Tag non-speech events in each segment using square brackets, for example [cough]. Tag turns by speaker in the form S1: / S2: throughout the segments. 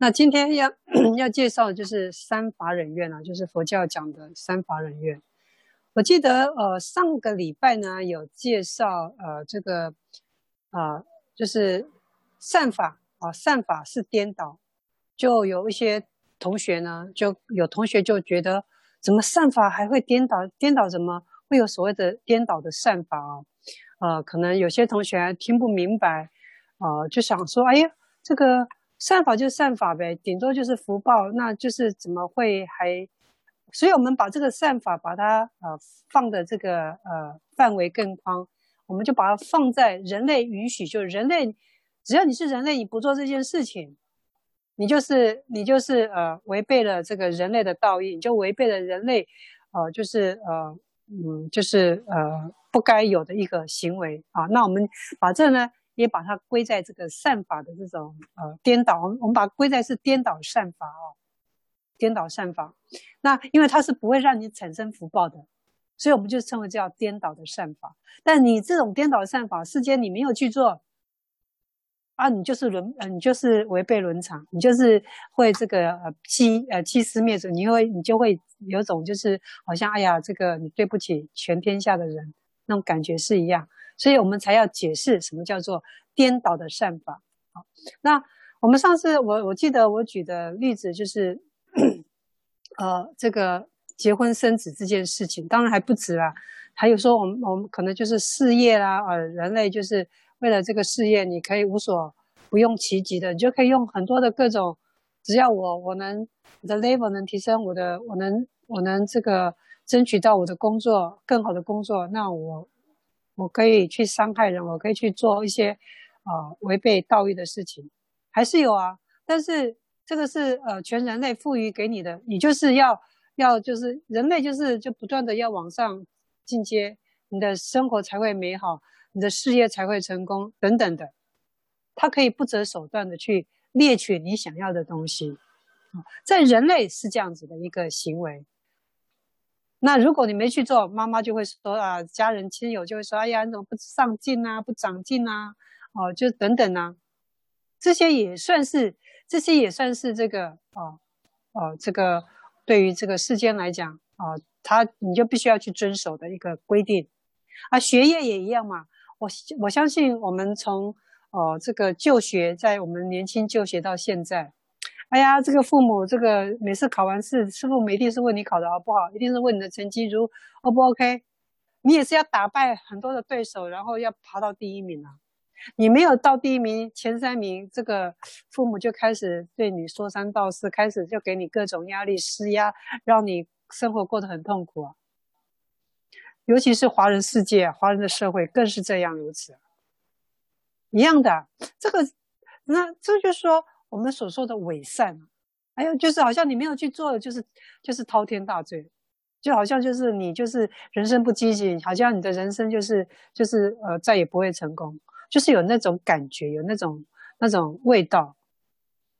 S1: 那今天要 [clears throat] 要介绍的就是三法忍愿啊，就是佛教讲的三法忍愿。我记得呃上个礼拜呢有介绍呃这个啊、呃、就是善法啊、善法是颠倒，就有一些同学呢就有同学就觉得怎么善法还会颠倒？颠倒怎么会有所谓的颠倒的善法啊？呃，可能有些同学听不明白，呃，就想说，哎呀，这个善法就善法呗，顶多就是福报，那就是怎么会还？所以我们把这个善法把它呃放的这个呃范围更宽，我们就把它放在人类允许，就人类只要你是人类，你不做这件事情，你就是你就是呃违背了这个人类的道义，你就违背了人类呃就是呃嗯就是呃。不该有的一个行为啊，那我们把这呢也把它归在这个善法的这种呃颠倒，我们把它归在是颠倒善法哦，颠倒善法。那因为它是不会让你产生福报的，所以我们就称为叫颠倒的善法。但你这种颠倒善法，世间你没有去做啊，你就是轮呃，你就是违背伦常，你就是会这个呃欺呃欺师灭祖，你会你就会有种就是好像哎呀，这个你对不起全天下的人。那种感觉是一样，所以我们才要解释什么叫做颠倒的善法。好，那我们上次我我记得我举的例子就是，呃，这个结婚生子这件事情，当然还不止啦，还有说我们我们可能就是事业啦，呃，人类就是为了这个事业，你可以无所不用其极的，你就可以用很多的各种，只要我我能我的 level 能提升，我的我能我能这个。争取到我的工作更好的工作，那我我可以去伤害人，我可以去做一些啊、呃、违背道义的事情，还是有啊。但是这个是呃全人类赋予给你的，你就是要要就是人类就是就不断的要往上进阶，你的生活才会美好，你的事业才会成功等等的。他可以不择手段的去猎取你想要的东西啊，在人类是这样子的一个行为。那如果你没去做，妈妈就会说啊，家人亲友就会说，哎呀，你怎么不上进啊，不长进啊，哦，就等等啊，这些也算是，这些也算是这个，哦，哦，这个对于这个世间来讲，啊、哦，他你就必须要去遵守的一个规定，啊，学业也一样嘛，我我相信我们从，哦，这个就学，在我们年轻就学到现在。哎呀，这个父母，这个每次考完试，师傅一定是问你考得好不好，一定是问你的成绩如 O 不 OK。你也是要打败很多的对手，然后要爬到第一名啊。你没有到第一名、前三名，这个父母就开始对你说三道四，开始就给你各种压力施压，让你生活过得很痛苦啊。尤其是华人世界、华人的社会更是这样如此。一样的，这个，那这就是说。我们所说的伪善，还有就是好像你没有去做的，就是就是滔天大罪，就好像就是你就是人生不积极，好像你的人生就是就是呃再也不会成功，就是有那种感觉，有那种那种味道。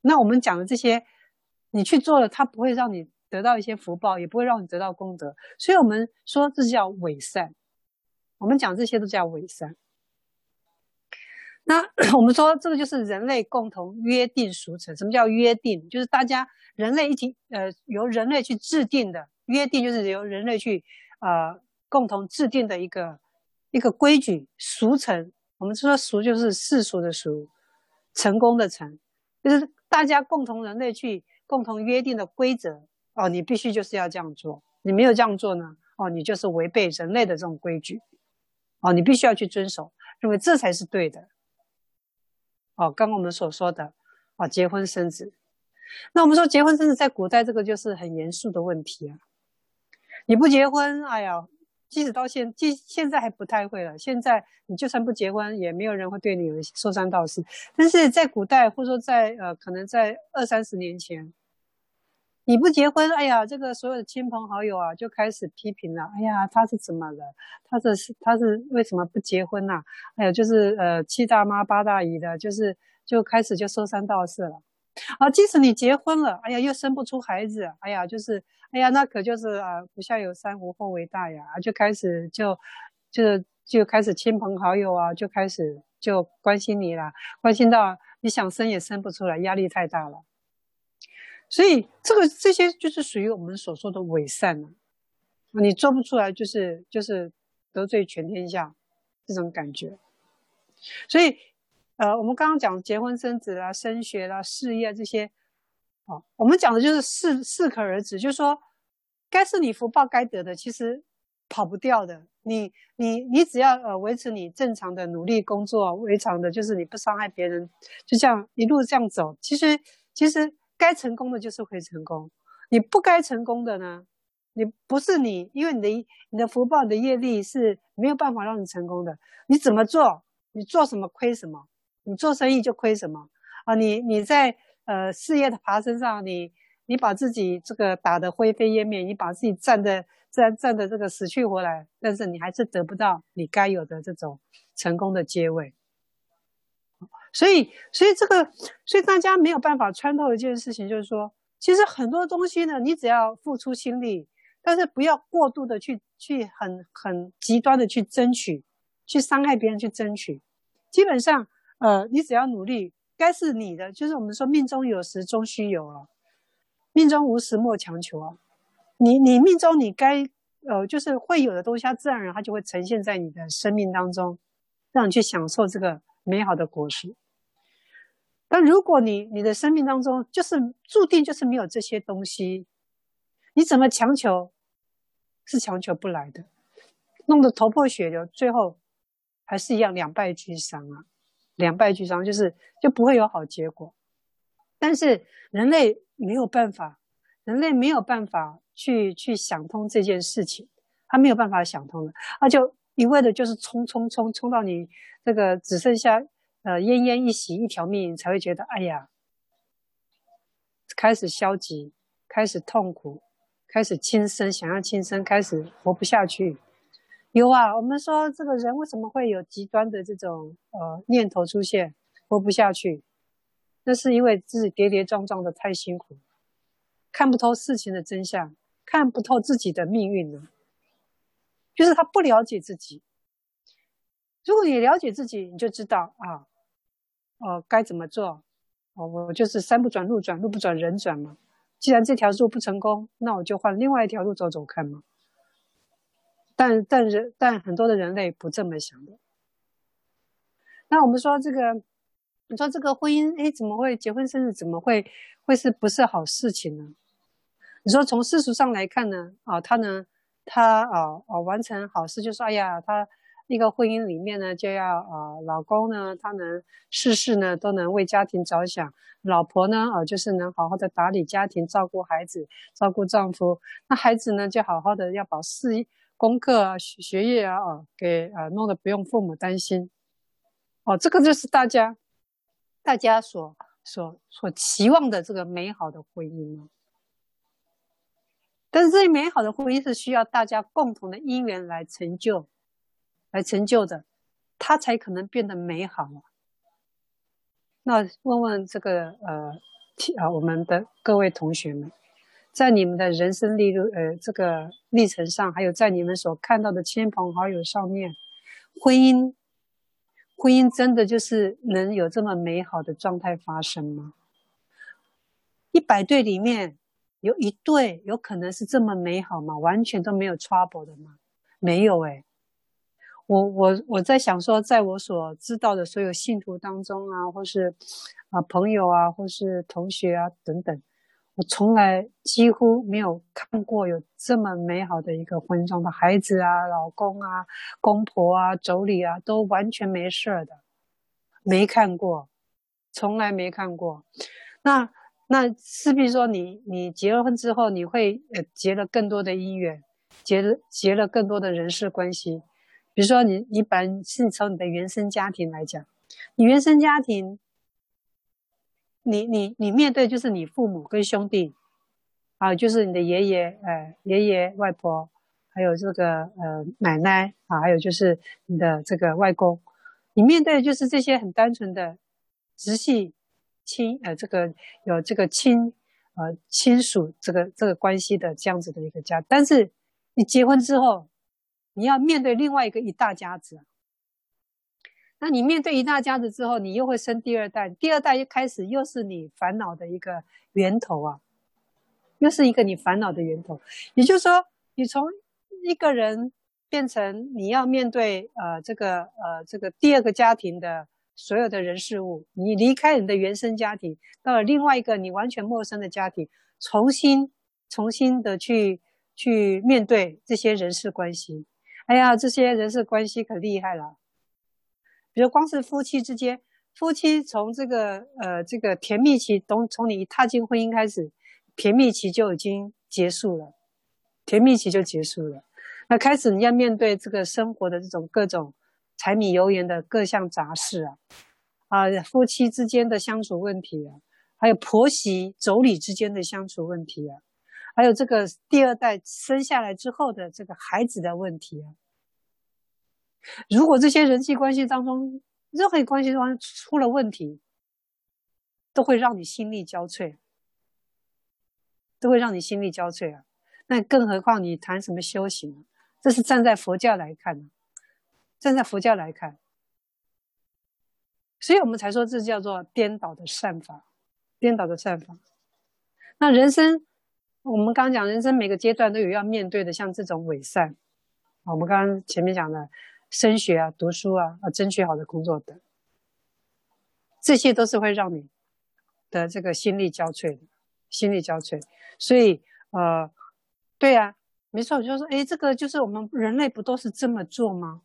S1: 那我们讲的这些，你去做了，它不会让你得到一些福报，也不会让你得到功德，所以我们说这叫伪善。我们讲这些都叫伪善。那 [clears throat] 我们说这个就是人类共同约定俗成。什么叫约定？就是大家人类一起呃由人类去制定的约定，就是由人类去呃共同制定的一个一个规矩俗成。我们说俗就是世俗的俗，成功的成，就是大家共同人类去共同约定的规则哦。你必须就是要这样做，你没有这样做呢哦，你就是违背人类的这种规矩哦，你必须要去遵守，认为这才是对的。哦，刚我们所说的，啊，结婚生子，那我们说结婚生子在古代这个就是很严肃的问题啊。你不结婚，哎呀，即使到现，即现在还不太会了。现在你就算不结婚，也没有人会对你有说三道四。但是在古代，或者说在呃，可能在二三十年前，你不结婚，哎呀，这个所有的亲朋好友啊，就开始批评了。哎呀，他是怎么了？他是他是为什么不结婚呐？哎呀，就是呃七大妈八大姨的，就是就开始就说三道四了。啊，即使你结婚了，哎呀，又生不出孩子，哎呀，就是哎呀，那可就是啊，不孝有三，无后为大呀，就开始就就就开始亲朋好友啊，就开始就关心你了，关心到你想生也生不出来，压力太大了。所以这个这些就是属于我们所说的伪善了。你做不出来，就是就是得罪全天下这种感觉。所以，呃，我们刚刚讲结婚生子啦、升学啦、事业这些，哦，我们讲的就是适适可而止，就是说，该是你福报该得的，其实跑不掉的。你你你只要呃维持你正常的努力工作，维常的就是你不伤害别人，就这样一路这样走，其实其实该成功的就是会成功，你不该成功的呢？你不是你，因为你的你的福报、你的业力是没有办法让你成功的。你怎么做，你做什么亏什么，你做生意就亏什么啊！你你在呃事业的爬升上，你你把自己这个打得灰飞烟灭，你把自己战的战战的这个死去活来，但是你还是得不到你该有的这种成功的结尾。所以，所以这个，所以大家没有办法穿透一件事情，就是说，其实很多东西呢，你只要付出心力。但是不要过度的去去很很极端的去争取，去伤害别人去争取。基本上，呃，你只要努力，该是你的，就是我们说命中有时终须有啊，命中无时莫强求啊。你你命中你该呃就是会有的东西，它自然而然它就会呈现在你的生命当中，让你去享受这个美好的果实。但如果你你的生命当中就是注定就是没有这些东西，你怎么强求？是强求不来的，弄得头破血流，最后还是一样两败俱伤啊！两败俱伤就是就不会有好结果。但是人类没有办法，人类没有办法去去想通这件事情，他没有办法想通的，他就一味的就是冲冲冲冲到你这个只剩下呃奄奄一息一条命，才会觉得哎呀，开始消极，开始痛苦。开始轻生，想要轻生，开始活不下去。有啊，我们说这个人为什么会有极端的这种呃念头出现，活不下去？那是因为自己跌跌撞撞的太辛苦，看不透事情的真相，看不透自己的命运了。就是他不了解自己。如果你了解自己，你就知道啊，哦、呃，该怎么做？哦，我就是山不转路转，路不转人转嘛。既然这条路不成功，那我就换另外一条路走走看嘛。但但人但很多的人类不这么想的。那我们说这个，你说这个婚姻，哎，怎么会结婚生子？怎么会会是不是好事情呢？你说从世俗上来看呢？啊，他呢，他啊啊完成好事，就说哎呀，他。一个婚姻里面呢，就要啊、老公呢，他能事事呢都能为家庭着想，老婆呢，啊、就是能好好的打理家庭，照顾孩子，照顾丈夫。那孩子呢，就好好的要把事业、功课啊、学业啊，啊、给啊、弄得不用父母担心。哦，这个就是大家大家所所所期望的这个美好的婚姻。但是这美好的婚姻是需要大家共同的因缘来成就。来成就的，它才可能变得美好啊。那问问这个呃，啊，我们的各位同学们，在你们的人生历路呃这个历程上，还有在你们所看到的亲朋好友上面，婚姻，婚姻真的就是能有这么美好的状态发生吗？一百对里面有一对有可能是这么美好吗？完全都没有 trouble 的吗？没有诶。我我我在想说，在我所知道的所有信徒当中啊，或是啊朋友啊，或是同学啊等等，我从来几乎没有看过有这么美好的一个婚姻状态，孩子啊、老公啊、公婆啊、妯娌啊，都完全没事儿的，没看过，从来没看过。那那势必说你，你结了婚之后，你会呃结了更多的姻缘，结了结了更多的人事关系。比如说你，你你本是从你的原生家庭来讲，你原生家庭，你你你面对就是你父母跟兄弟，啊，就是你的爷爷，哎，爷爷外婆，还有这个呃奶奶啊，还有就是你的这个外公，你面对的就是这些很单纯的直系亲，呃，这个有这个亲呃亲属这个这个关系的这样子的一个家，但是你结婚之后。你要面对另外一个一大家子，那你面对一大家子之后，你又会生第二代，第二代又开始又是你烦恼的一个源头啊，又是一个你烦恼的源头。也就是说，你从一个人变成你要面对呃这个呃这个第二个家庭的所有的人事物，你离开你的原生家庭，到了另外一个你完全陌生的家庭，重新重新的去去面对这些人事关系。哎呀，这些人事关系可厉害了。比如光是夫妻之间，夫妻从这个呃这个甜蜜期，从从你一踏进婚姻开始，甜蜜期就已经结束了，甜蜜期就结束了。那开始你要面对这个生活的这种各种柴米油盐的各项杂事啊，啊，夫妻之间的相处问题啊，还有婆媳妯娌之间的相处问题啊，还有这个第二代生下来之后的这个孩子的问题啊。如果这些人际关系当中，任何关系当中出了问题，都会让你心力交瘁，都会让你心力交瘁啊！那更何况你谈什么修行啊？这是站在佛教来看，站在佛教来看，所以我们才说这叫做颠倒的善法，颠倒的善法。那人生，我们刚刚讲，人生每个阶段都有要面对的，像这种伪善，我们刚刚前面讲的。升学啊，读书啊，啊，争取好的工作等，这些都是会让你的这个心力交瘁的，心力交瘁。所以，呃，对啊，没错，就是说，哎，这个就是我们人类不都是这么做吗？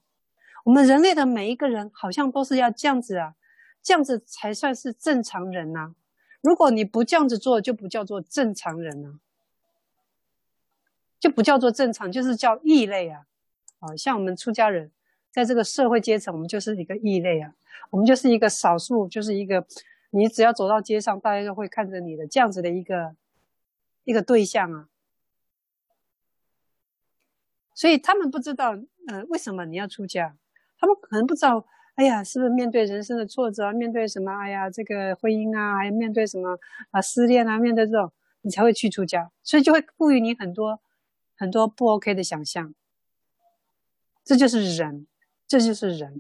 S1: 我们人类的每一个人好像都是要这样子啊，这样子才算是正常人呐、如果你不这样子做，就不叫做正常人了、啊，就不叫做正常，就是叫异类啊。啊，像我们出家人。在这个社会阶层，我们就是一个异类啊，我们就是一个少数，就是一个你只要走到街上，大家都会看着你的这样子的一个一个对象啊。所以他们不知道，呃，为什么你要出家？他们可能不知道，哎呀，是不是面对人生的挫折，面对什么？哎呀，这个婚姻啊，还面对什么啊，失恋啊，面对这种，你才会去出家，所以就会赋予你很多很多不 OK 的想象。这就是人。这就是人，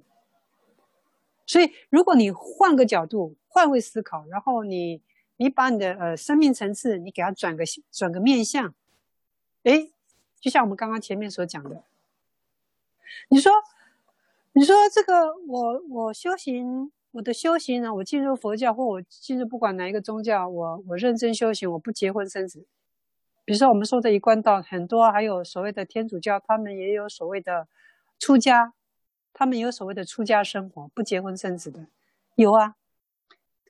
S1: 所以如果你换个角度，换位思考，然后你你把你的呃生命层次，你给它转个转个面向，诶，就像我们刚刚前面所讲的，你说你说这个我我修行我的修行呢，我进入佛教或我进入不管哪一个宗教，我我认真修行，我不结婚生子。比如说我们说的一贯道，很多还有所谓的天主教，他们也有所谓的出家。他们有所谓的出家生活，不结婚生子的，有啊，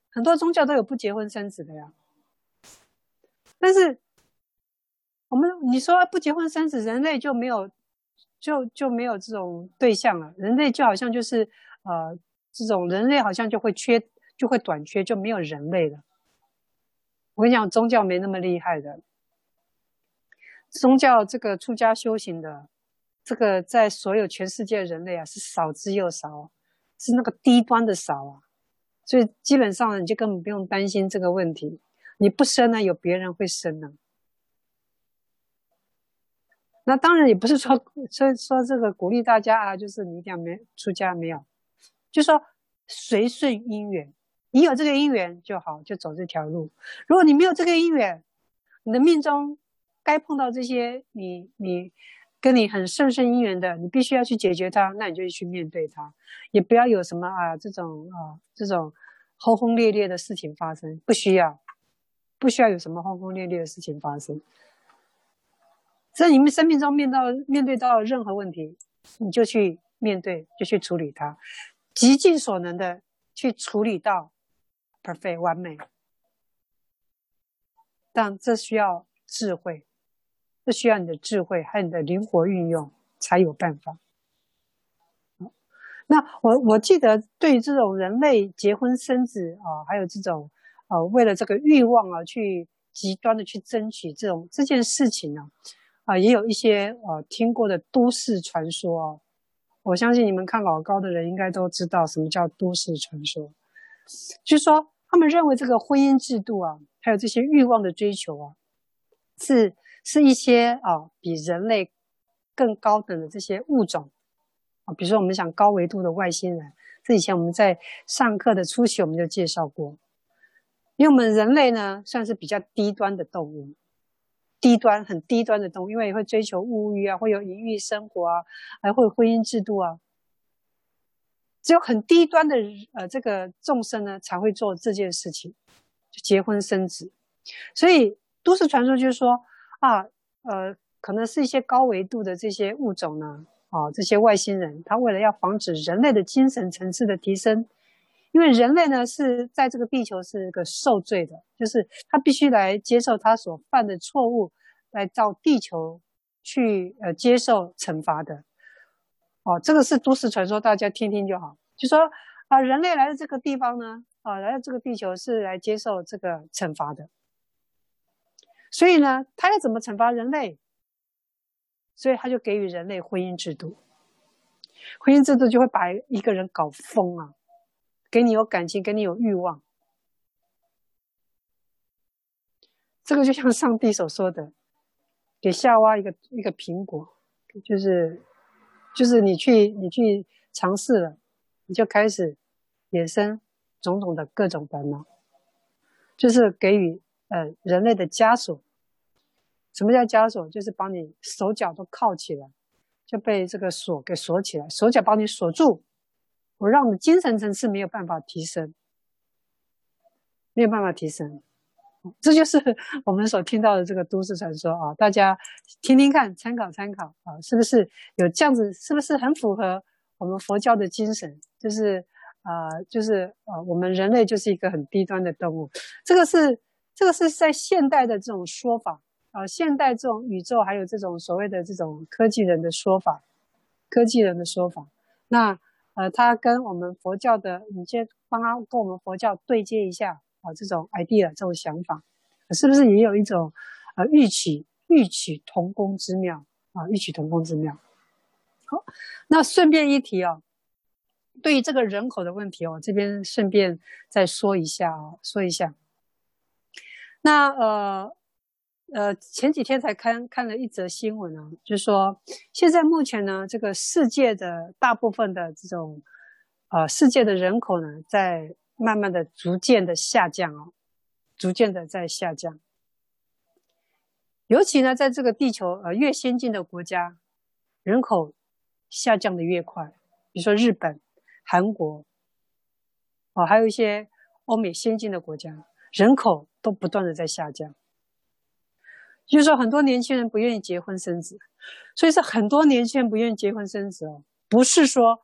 S1: 很多宗教都有不结婚生子的呀。但是我们你说不结婚生子，人类就没有就就没有这种对象了，人类就好像就是呃这种人类好像就会缺就会短缺，就没有人类了。我跟你讲，宗教没那么厉害的，宗教这个出家修行的。这个在所有全世界人类啊，是少之又少，是那个低端的少啊，所以基本上你就根本不用担心这个问题。你不生呢，有别人会生呢。那当然也不是说 [laughs] 说说这个鼓励大家啊，就是你一定要没出家没有，就说随顺因缘，你有这个因缘就好，就走这条路。如果你没有这个因缘，你的命中该碰到这些，你你。跟你很甚深因缘的，你必须要去解决它，那你就去面对它，也不要有什么啊这种啊这种轰轰烈烈的事情发生，不需要，不需要有什么轰轰烈烈的事情发生。在你们生命中面到面对到任何问题，你就去面对，就去处理它，极尽所能的去处理到 perfect 完美。但这需要智慧。这需要你的智慧和你的灵活运用才有办法。那我我记得，对于这种人类结婚生子啊，还有这种呃为了这个欲望啊，去极端的去争取这种这件事情呢，啊也有一些呃听过的都市传说啊。我相信你们看老高的人应该都知道什么叫都市传说，就说他们认为这个婚姻制度啊，还有这些欲望的追求啊，是。是一些啊，比人类更高等的这些物种啊，比如说我们讲高维度的外星人，这以前我们在上课的初期我们就介绍过，因为我们人类呢算是比较低端的动物，低端很低端的动物，因为会追求物欲啊，会有淫欲生活啊，还会有婚姻制度啊，只有很低端的呃这个众生呢才会做这件事情，结婚生子。所以都市传说就是说啊，呃，可能是一些高维度的这些物种呢。啊，这些外星人，他为了要防止人类的精神层次的提升，因为人类呢是在这个地球是个受罪的，就是他必须来接受他所犯的错误，来到地球去呃接受惩罚的。哦，这个是都市传说，大家听听就好。就说啊，人类来到这个地方呢，啊，来到这个地球是来接受这个惩罚的。所以呢，他要怎么惩罚人类？所以他就给予人类婚姻制度，婚姻制度就会把一个人搞疯啊，给你有感情，给你有欲望。这个就像上帝所说的，给夏娃一个一个苹果，就是就是你去你去尝试了，你就开始衍生种种的各种烦恼，就是给予呃人类的枷锁。什么叫枷锁？就是把你手脚都铐起来，就被这个锁给锁起来，手脚把你锁住，我让精神层次没有办法提升，没有办法提升。这就是我们所听到的这个都市传说啊！大家听听看，参考参考啊，是不是有这样子？是不是很符合我们佛教的精神？就是啊、就是啊、我们人类就是一个很低端的动物。这个是这个是在现代的这种说法。啊，现代这种宇宙还有这种所谓的这种科技人的说法，科技人的说法，那呃，他跟我们佛教的，你先帮他跟我们佛教对接一下啊，这种 idea 这种想法，是不是也有一种呃异曲异曲同工之妙啊？异曲同工之妙。好，那顺便一提哦，对于这个人口的问题哦，这边顺便再说一下哦，说一下。那呃。呃，前几天才看看了一则新闻啊，就是说现在目前呢，这个世界的大部分的这种，呃，世界的人口呢，在慢慢的、逐渐的下降哦，逐渐的在下降。尤其呢，在这个地球呃越先进的国家，人口下降的越快，比如说日本、韩国，哦，还有一些欧美先进的国家，人口都不断的在下降。就是说，很多年轻人不愿意结婚生子，所以是很多年轻人不愿意结婚生子哦，不是说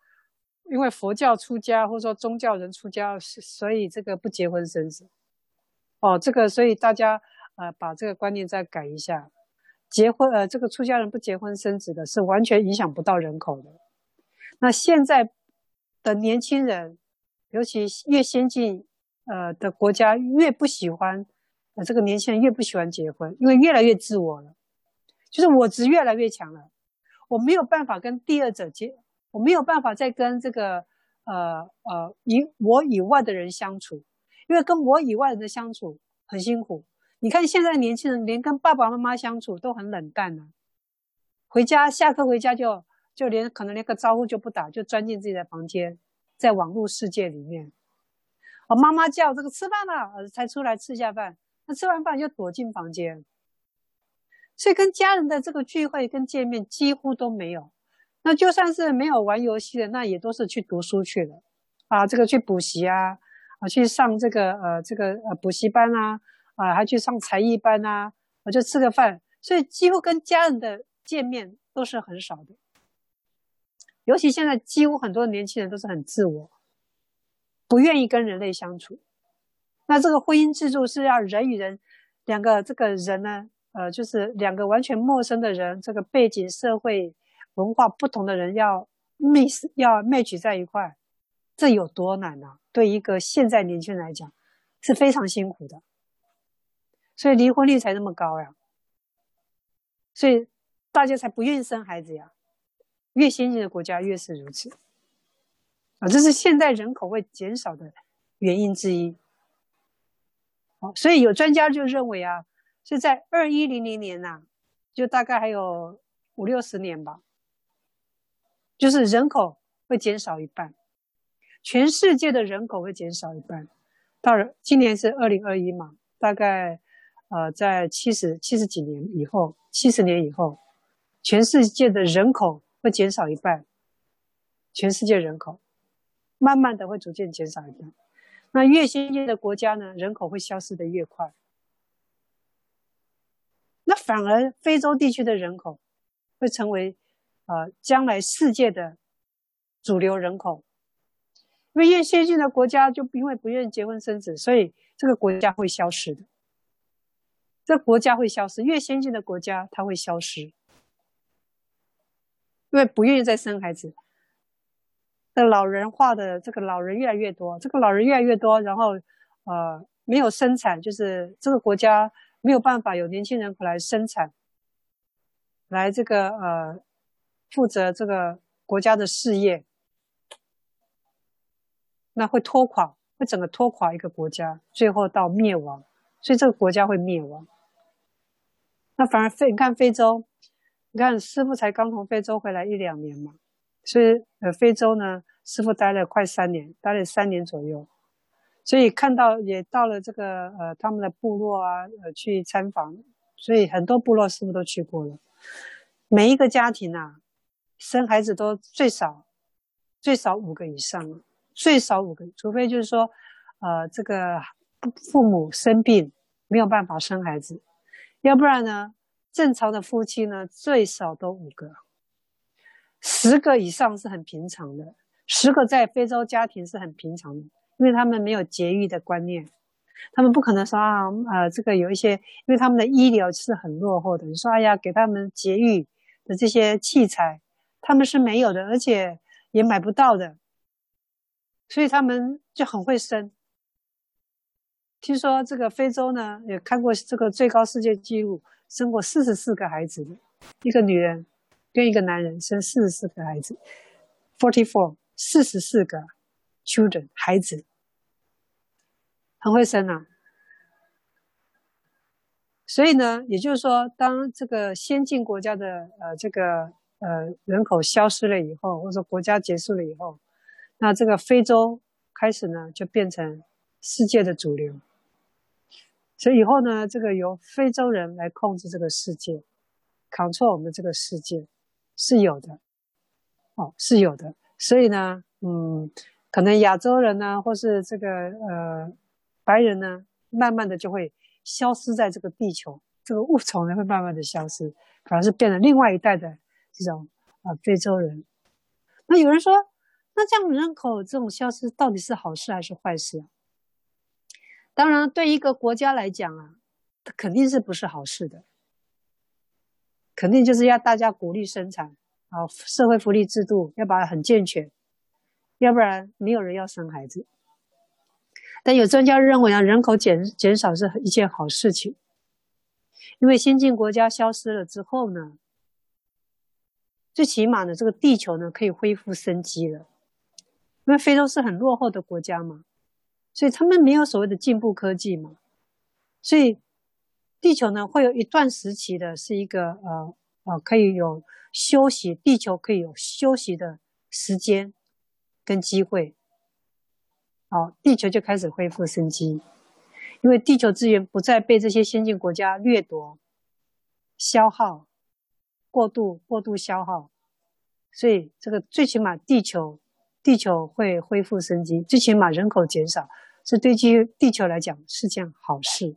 S1: 因为佛教出家或者说宗教人出家，所以这个不结婚生子哦，这个所以大家呃把这个观念再改一下，结婚呃这个出家人不结婚生子的是完全影响不到人口的。那现在的年轻人，尤其越先进呃的国家越不喜欢。这个年轻人越不喜欢结婚，因为越来越自我了，就是我执越来越强了，我没有办法跟第二者结，我没有办法再跟这个呃呃以我以外的人相处，因为跟我以外人的相处很辛苦。你看现在年轻人连跟爸爸妈妈相处都很冷淡了，回家下课回家就就连可能连个招呼就不打，就钻进自己的房间，在网络世界里面。我妈妈叫这个吃饭了，才出来吃下饭。那吃完饭就躲进房间，所以跟家人的这个聚会跟见面几乎都没有。那就算是没有玩游戏的，那也都是去读书去了啊，这个去补习啊，啊去上这个呃这个呃补习班啊，啊还去上才艺班啊，我就吃个饭，所以几乎跟家人的见面都是很少的。尤其现在几乎很多年轻人都是很自我，不愿意跟人类相处。那这个婚姻制度是要人与人，两个这个人呢，呃，就是两个完全陌生的人，这个背景、社会、文化不同的人要 miss 要 match 在一块，这有多难啊？对一个现在年轻人来讲，是非常辛苦的，所以离婚率才那么高呀，所以大家才不愿意生孩子呀。越先进的国家越是如此，啊，这是现代人口会减少的原因之一。好，所以有专家就认为啊，是在二一零零年呐、就大概还有五六十年吧，就是人口会减少一半。全世界的人口会减少一半。到了今年是二零二一嘛，大概呃在七十七十几年以后，七十年以后，全世界的人口会减少一半。全世界人口慢慢的会逐渐减少一半。那越先进的国家呢，人口会消失的越快。那反而非洲地区的人口会成为呃将来世界的主流人口。因为越先进的国家就因为不愿意结婚生子，所以这个国家会消失的。这国家会消失，越先进的国家它会消失，因为不愿意再生孩子。老人化的这个老人越来越多，这个老人越来越多，然后呃没有生产，就是这个国家没有办法有年轻人口来生产，来这个呃负责这个国家的事业。那会拖垮，会整个拖垮一个国家，最后到灭亡，所以这个国家会灭亡。那反而非你看非洲，你看师傅才刚从非洲回来一两年嘛，所以呃非洲呢，师傅待了快三年，待了三年左右，所以看到也到了这个呃他们的部落啊，呃去参访，所以很多部落师傅都去过了，每一个家庭啊，生孩子都最少最少五个以上。最少五个，除非就是说，呃，这个父母生病没有办法生孩子，要不然呢，正常的夫妻呢最少都五个，十个以上是很平常的，十个在非洲家庭是很平常的，因为他们没有节育的观念，他们不可能说啊，呃，这个有一些，因为他们的医疗是很落后的，你说哎呀，给他们节育的这些器材，他们是没有的，而且也买不到的。所以他们就很会生。听说这个非洲呢，也看过这个最高世界纪录，生过四十四个孩子的，一个女人跟一个男人生四十四个孩子，forty four，四十四个 children 孩子，很会生啊。所以呢，也就是说，当这个先进国家的呃这个呃人口消失了以后，或者说国家结束了以后。那这个非洲开始呢，就变成世界的主流，所以以后呢，这个由非洲人来控制这个世界，control 我们这个世界是有的，哦，是有的。所以呢，嗯，可能亚洲人呢，或是这个呃白人呢，慢慢的就会消失在这个地球，这个物种呢会慢慢的消失，反而是变成另外一代的这种啊、非洲人。那有人说。那这样人口这种消失到底是好事还是坏事啊？当然，对一个国家来讲啊，它肯定是不是好事的。肯定就是要大家鼓励生产啊，社会福利制度要把它很健全，要不然没有人要生孩子。但有专家认为啊，人口减减少是一件好事情，因为先进国家消失了之后呢，最起码呢，这个地球呢可以恢复生机了。因为非洲是很落后的国家嘛，所以他们没有所谓的进步科技嘛，所以地球呢会有一段时期的是一个呃呃可以有休息，地球可以有休息的时间跟机会，好，地球就开始恢复生机，因为地球资源不再被这些先进国家掠夺、消耗、过度过度消耗，所以这个最起码地球。地球会恢复生机，最起码人口减少，这对于地球来讲是件好事，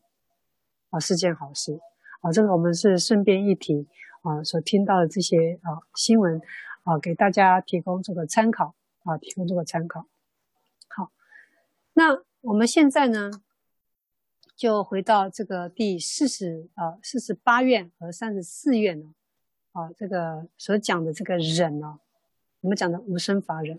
S1: 啊，是件好事，啊，这个我们是顺便一提，啊，所听到的这些啊新闻，啊，给大家提供这个参考，啊，提供这个参考。好，那我们现在呢，就回到这个第四十啊四十八院和三十四院呢，啊，这个所讲的这个忍呢，我们讲的无生法忍。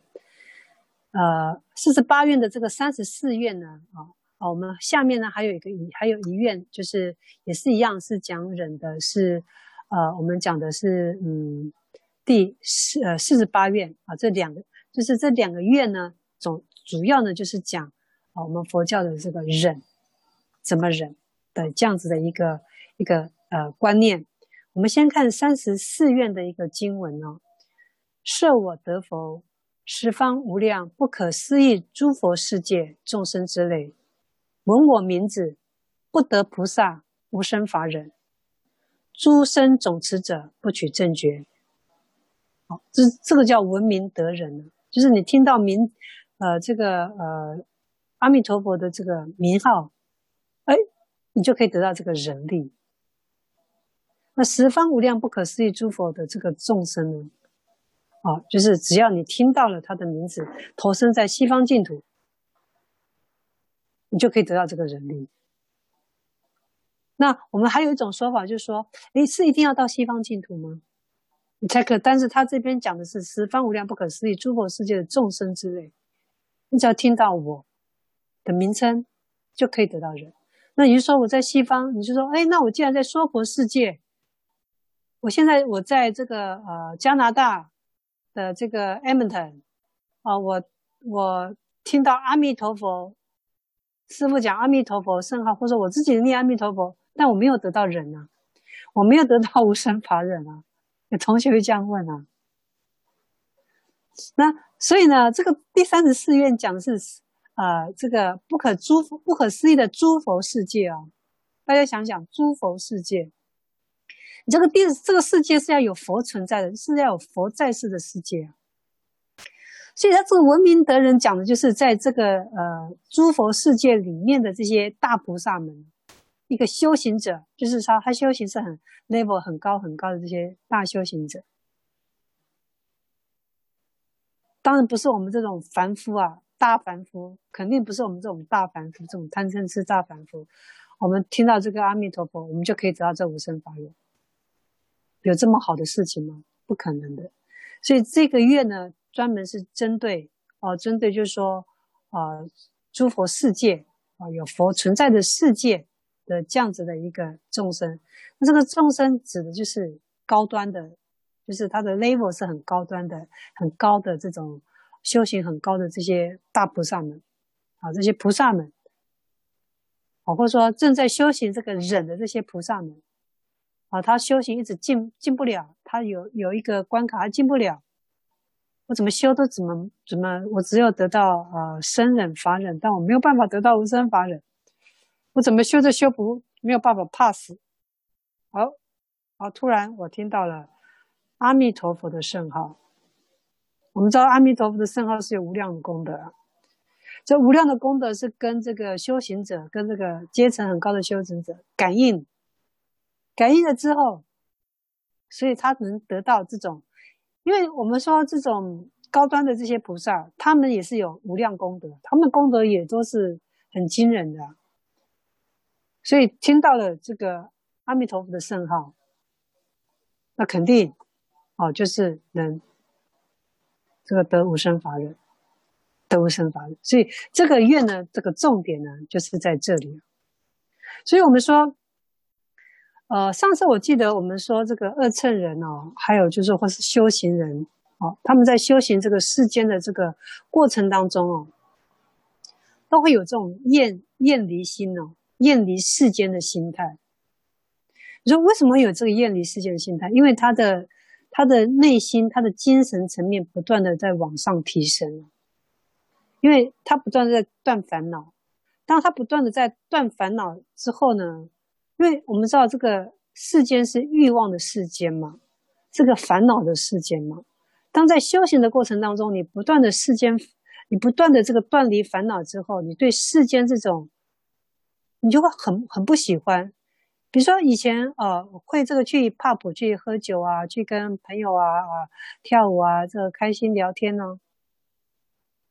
S1: 呃，四十八院的这个三十四院呢，啊，啊，我们下面呢还有一个还有一院，就是也是一样是讲忍的，是呃，我们讲的是嗯，第四呃四十八愿啊，这两个就是这两个愿呢，总主要呢就是讲啊，我们佛教的这个忍怎么忍的这样子的一个一个呃观念。我们先看三十四愿的一个经文哦，设我得佛。十方无量不可思议诸佛世界众生之类，闻我名字，不得菩萨无生法忍。诸生总持者不取正觉。好，这这个叫闻名得人，就是你听到名，呃，这个呃阿弥陀佛的这个名号，哎，你就可以得到这个忍力。那十方无量不可思议诸佛的这个众生呢，啊，就是只要你听到了他的名字，投生在西方净土，你就可以得到这个人力。那我们还有一种说法，就是说，诶，是一定要到西方净土吗？你才可？但是他这边讲的是十方无量不可思议诸佛世界的众生之类，你只要听到我的名称，就可以得到人。那也就说，我在西方，你就说，诶，那我既然在娑婆世界，我现在我在这个呃加拿大的这个 Edmonton 啊，我我听到阿弥陀佛师傅讲阿弥陀佛圣号，或者我自己念阿弥陀佛。但我没有得到忍啊，我没有得到无生法忍啊。有同学会这样问啊。那所以呢，这个第三十四愿讲的是、呃，这个不可诸不可思议的诸佛世界啊。大家想想，诸佛世界，你这个第这个世界是要有佛存在的，是要有佛在世的世界啊。所以他这个闻名得人讲的就是在这个呃诸佛世界里面的这些大菩萨们。一个修行者，就是说他修行是很 level 很高很高的这些大修行者，当然不是我们这种凡夫啊，大凡夫肯定不是我们这种大凡夫，这种贪嗔痴大凡夫。我们听到这个阿弥陀佛，我们就可以得到这无生法忍。有这么好的事情吗？不可能的。所以这个月呢，专门是针对哦，针对就是说啊、呃，诸佛世界啊、有佛存在的世界。的这样子的一个众生，那这个众生指的就是高端的，就是他的 level 是很高端的、很高的这种修行很高的这些大菩萨们啊，这些菩萨们，啊，或者说正在修行这个忍的这些菩萨们啊，他修行一直进进不了，他有有一个关卡他进不了，我怎么修都怎么怎么，我只有得到呃生忍法忍，但我没有办法得到无生法忍。我怎么修都修不没有办法 pass，好，好，突然我听到了阿弥陀佛的圣号。我们知道阿弥陀佛的圣号是有无量功德，这无量的功德是跟这个修行者，跟这个阶层很高的修行者感应，感应了之后，所以他能得到这种，因为我们说这种高端的这些菩萨，他们也是有无量功德，他们功德也都是很惊人的。所以听到了这个阿弥陀佛的圣号，那肯定哦，就是能这个得无生法忍，得无生法忍。所以这个愿呢，这个重点呢，就是在这里。所以我们说，呃，上次我记得我们说这个二乘人哦，还有就是或是修行人哦，他们在修行这个世间的这个过程当中哦，都会有这种厌厌离心哦。厌离世间的心态，你说为什么有这个厌离世间的心态？因为他的他的内心，他的精神层面不断的在往上提升，因为他不断的在断烦恼。当他不断的在断烦恼之后呢，因为我们知道这个世间是欲望的世间嘛，这个烦恼的世间嘛。当在修行的过程当中，你不断的世间，你不断的这个断离烦恼之后，你对世间这种。你就会很很不喜欢，比如说以前呃会这个去 pub 去喝酒啊，去跟朋友啊啊跳舞啊，这个开心聊天呢，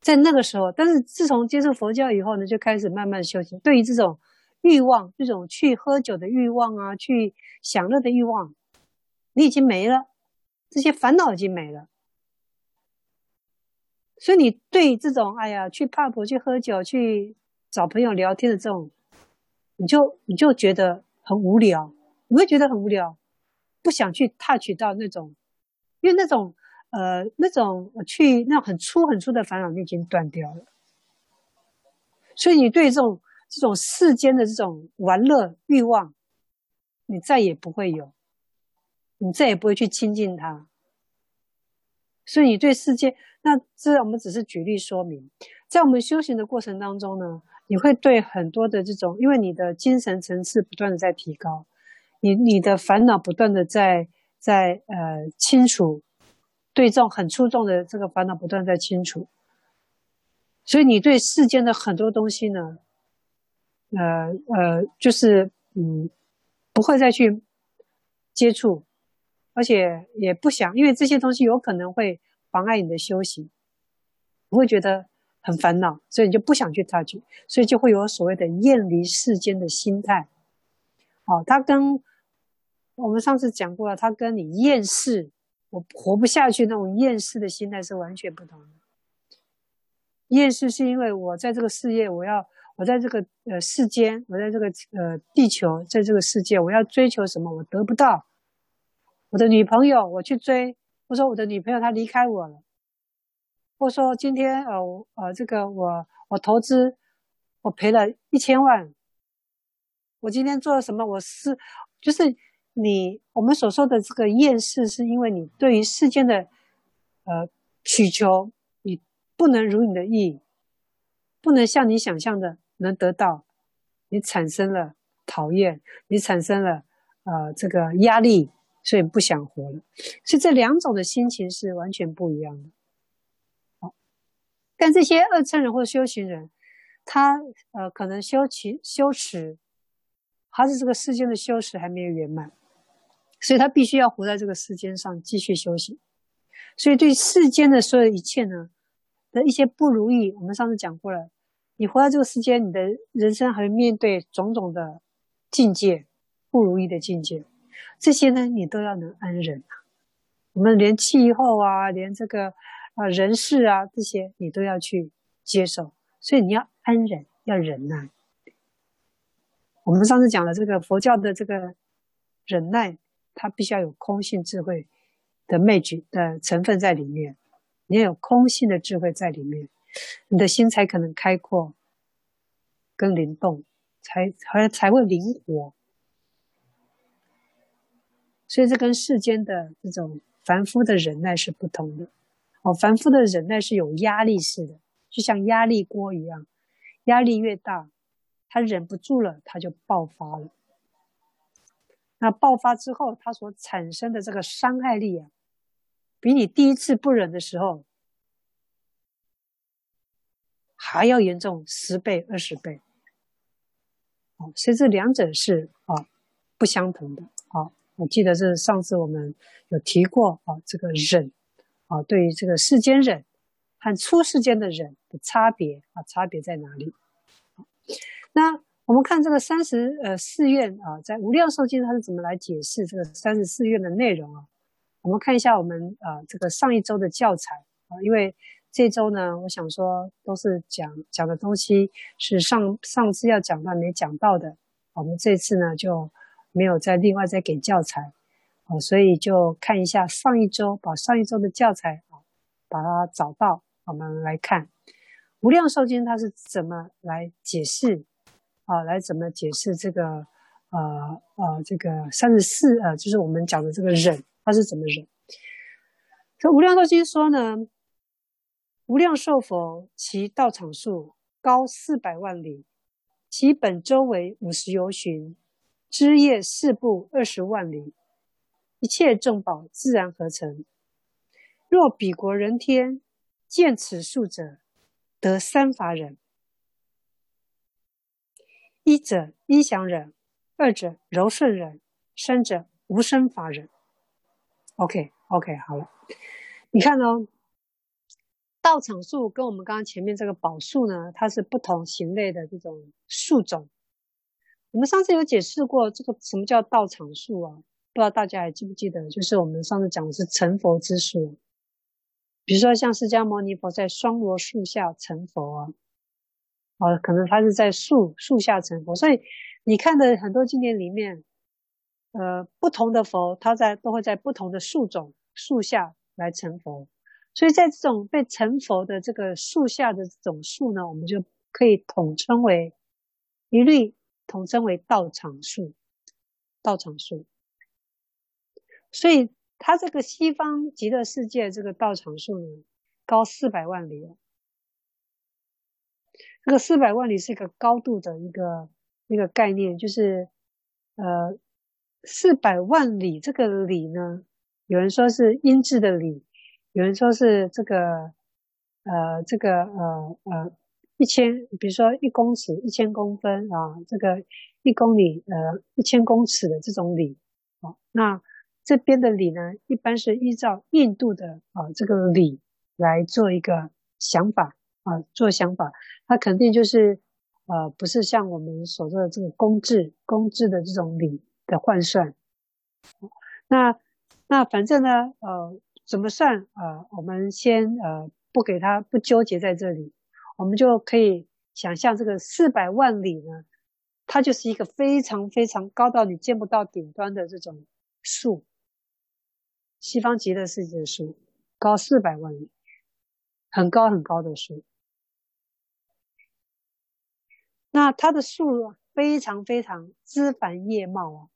S1: 在那个时候，但是自从接触佛教以后呢，就开始慢慢修行。对于这种欲望，这种去喝酒的欲望啊，去享乐的欲望，你已经没了，这些烦恼已经没了，所以你对这种哎呀去 pub 去喝酒去找朋友聊天的这种。你就你就觉得很无聊，你会觉得很无聊，不想去 touch 到那种，因为那种呃那种去那种很粗很粗的烦恼你已经断掉了，所以你对这种这种世间的这种玩乐欲望，你再也不会有，你再也不会去亲近它，所以你对世界，那这我们只是举例说明，在我们修行的过程当中呢，你会对很多的这种，因为你的精神层次不断的在提高，你你的烦恼不断的在在呃清除，对这种很出众的这个烦恼不断在清除，所以你对世间的很多东西呢，呃呃，就是嗯，不会再去接触。而且也不想，因为这些东西有可能会妨碍你的修行，你会觉得很烦恼，所以你就不想去插曲所以就会有所谓的厌离世间的心态。哦，他跟我们上次讲过了，他跟你厌世，我活不下去那种厌世的心态是完全不同的。厌世是因为我在这个事业，我要我在这个呃世间，我在这个呃地球，在这个世界，我要追求什么，我得不到。我的女朋友，我去追，或说我的女朋友她离开我了，或说今天呃呃这个我我投资我赔了一千万，我今天做了什么？我是就是你我们所说的这个厌世，是因为你对于世间的呃祈求，你不能如你的意，不能像你想象的能得到，你产生了讨厌，你产生了呃这个压力。所以不想活了，所以这两种的心情是完全不一样的。但这些二乘人或修行人，他呃可能修其修持，还是这个世间的修持还没有圆满，所以他必须要活在这个世间上继续修行。所以对世间的所有一切呢的一些不如意，我们上次讲过了，你活在这个世间，你的人生还会面对种种的境界，不如意的境界。这些呢，你都要能安忍啊。我们连气候啊，连这个啊人事啊，这些你都要去接受。所以你要安忍，要忍耐。我们上次讲了这个佛教的这个忍耐，它必须要有空性智慧的魅力的成分在里面。你要有空性的智慧在里面，你的心才可能开阔，跟灵动，才才才会灵活。所以这跟世间的这种凡夫的忍耐是不同的。哦，凡夫的忍耐是有压力式的，就像压力锅一样，压力越大，他忍不住了，他就爆发了。那爆发之后，他所产生的这个伤害力啊，比你第一次不忍的时候还要严重十倍、二十倍。哦，所以这两者是啊不相同的。好。我记得是上次我们有提过啊，这个忍啊，对于这个世间忍和出世间的忍的差别啊，差别在哪里？那我们看这个三十呃四愿啊，在无量寿经它是怎么来解释这个三十四愿的内容啊？我们看一下我们啊这个上一周的教材啊，因为这周呢，我想说都是讲讲的东西是上上次要讲到没讲到的，我们这次呢就。没有再另外再给教材，哦，所以就看一下上一周，把上一周的教材啊，把它找到，我们来看《无量寿经》它是怎么来解释啊，来怎么解释这个呃呃这个三十四呃，就是我们讲的这个忍，它是怎么忍？这《无量寿经》说呢，无量寿佛其道场数高四百万里，其本周围五十由旬。枝叶四部二十万里，一切众宝自然合成。若彼国人天见此数者，得三法忍：一者应降忍，二者柔顺忍，三者无生法忍。OK OK，好了，你看哦，道场树跟我们刚刚前面这个宝树呢，它是不同型类的这种树种。我们上次有解释过这个什么叫道场树啊？不知道大家还记不记得？就是我们上次讲的是成佛之树，比如说像释迦牟尼佛在双罗树下成佛啊，哦，可能他是在树树下成佛。所以你看的很多经典里面，呃，不同的佛，他在都会在不同的树种树下来成佛。所以在这种被成佛的这个树下的这种树呢，我们就可以统称为一律。统称为道场树，道场树。所以它这个西方极乐世界这个道场数呢，高四百万里哦。这个四百万里是一个高度的一个一个概念，就是呃四百万里这个里呢，有人说是音质的里，有人说是这个呃这个呃呃一千，比如说一公尺一千公分啊，这个一公里呃一千公尺的这种里啊，那这边的里呢，一般是依照印度的啊这个里来做一个想法。啊，做想法，它肯定就是，呃，不是像我们所说的这个公制、公制的这种理的换算。那那反正呢，呃，怎么算？呃，我们先呃不给它不纠结在这里，我们就可以想象这个四百万里呢，它就是一个非常非常高到你见不到顶端的这种数，西方极乐世界的树，高四百万里，很高很高的树。那它的树非常非常枝繁叶茂啊，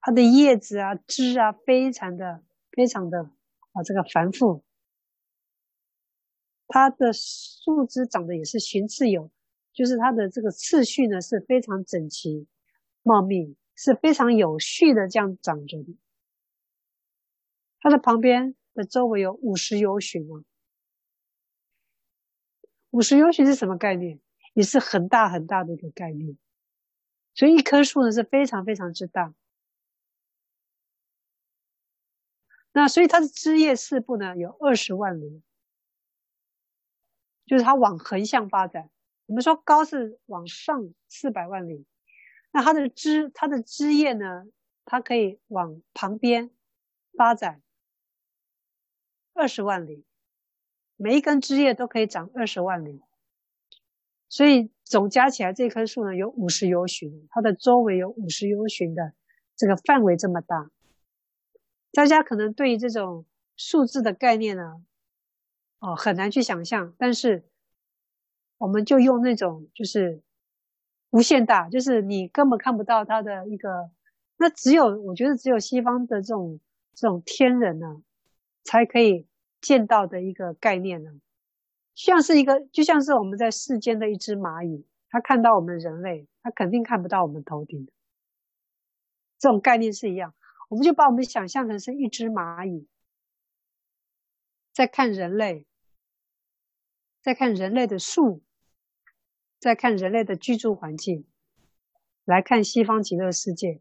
S1: 它的叶子啊、枝啊，非常的非常的啊这个繁复。它的树枝长得也是循次有，就是它的这个次序呢是非常整齐、茂密，是非常有序的这样长着的。它的旁边的周围有五十由旬啊，五十由旬是什么概念？也是很大很大的一个概念，所以一棵树呢是非常非常之大。那所以它的枝叶四部呢有二十万里，就是它往横向发展。我们说高是往上四百万里，那它的枝它的枝叶呢，它可以往旁边发展二十万里，每一根枝叶都可以长二十万里。所以总加起来，这棵树呢有五十由旬，它的周围有五十由旬的这个范围这么大。大家可能对于这种数字的概念呢，哦，很难去想象。但是我们就用那种就是无限大，就是你根本看不到它的一个。那只有我觉得只有西方的这种这种天人呢，才可以见到的一个概念呢。像是一个，就像是我们在世间的一只蚂蚁，它看到我们人类，它肯定看不到我们头顶的。这种概念是一样，我们就把我们想象成是一只蚂蚁，在看人类，在看人类的树，在看人类的居住环境，来看西方极乐世界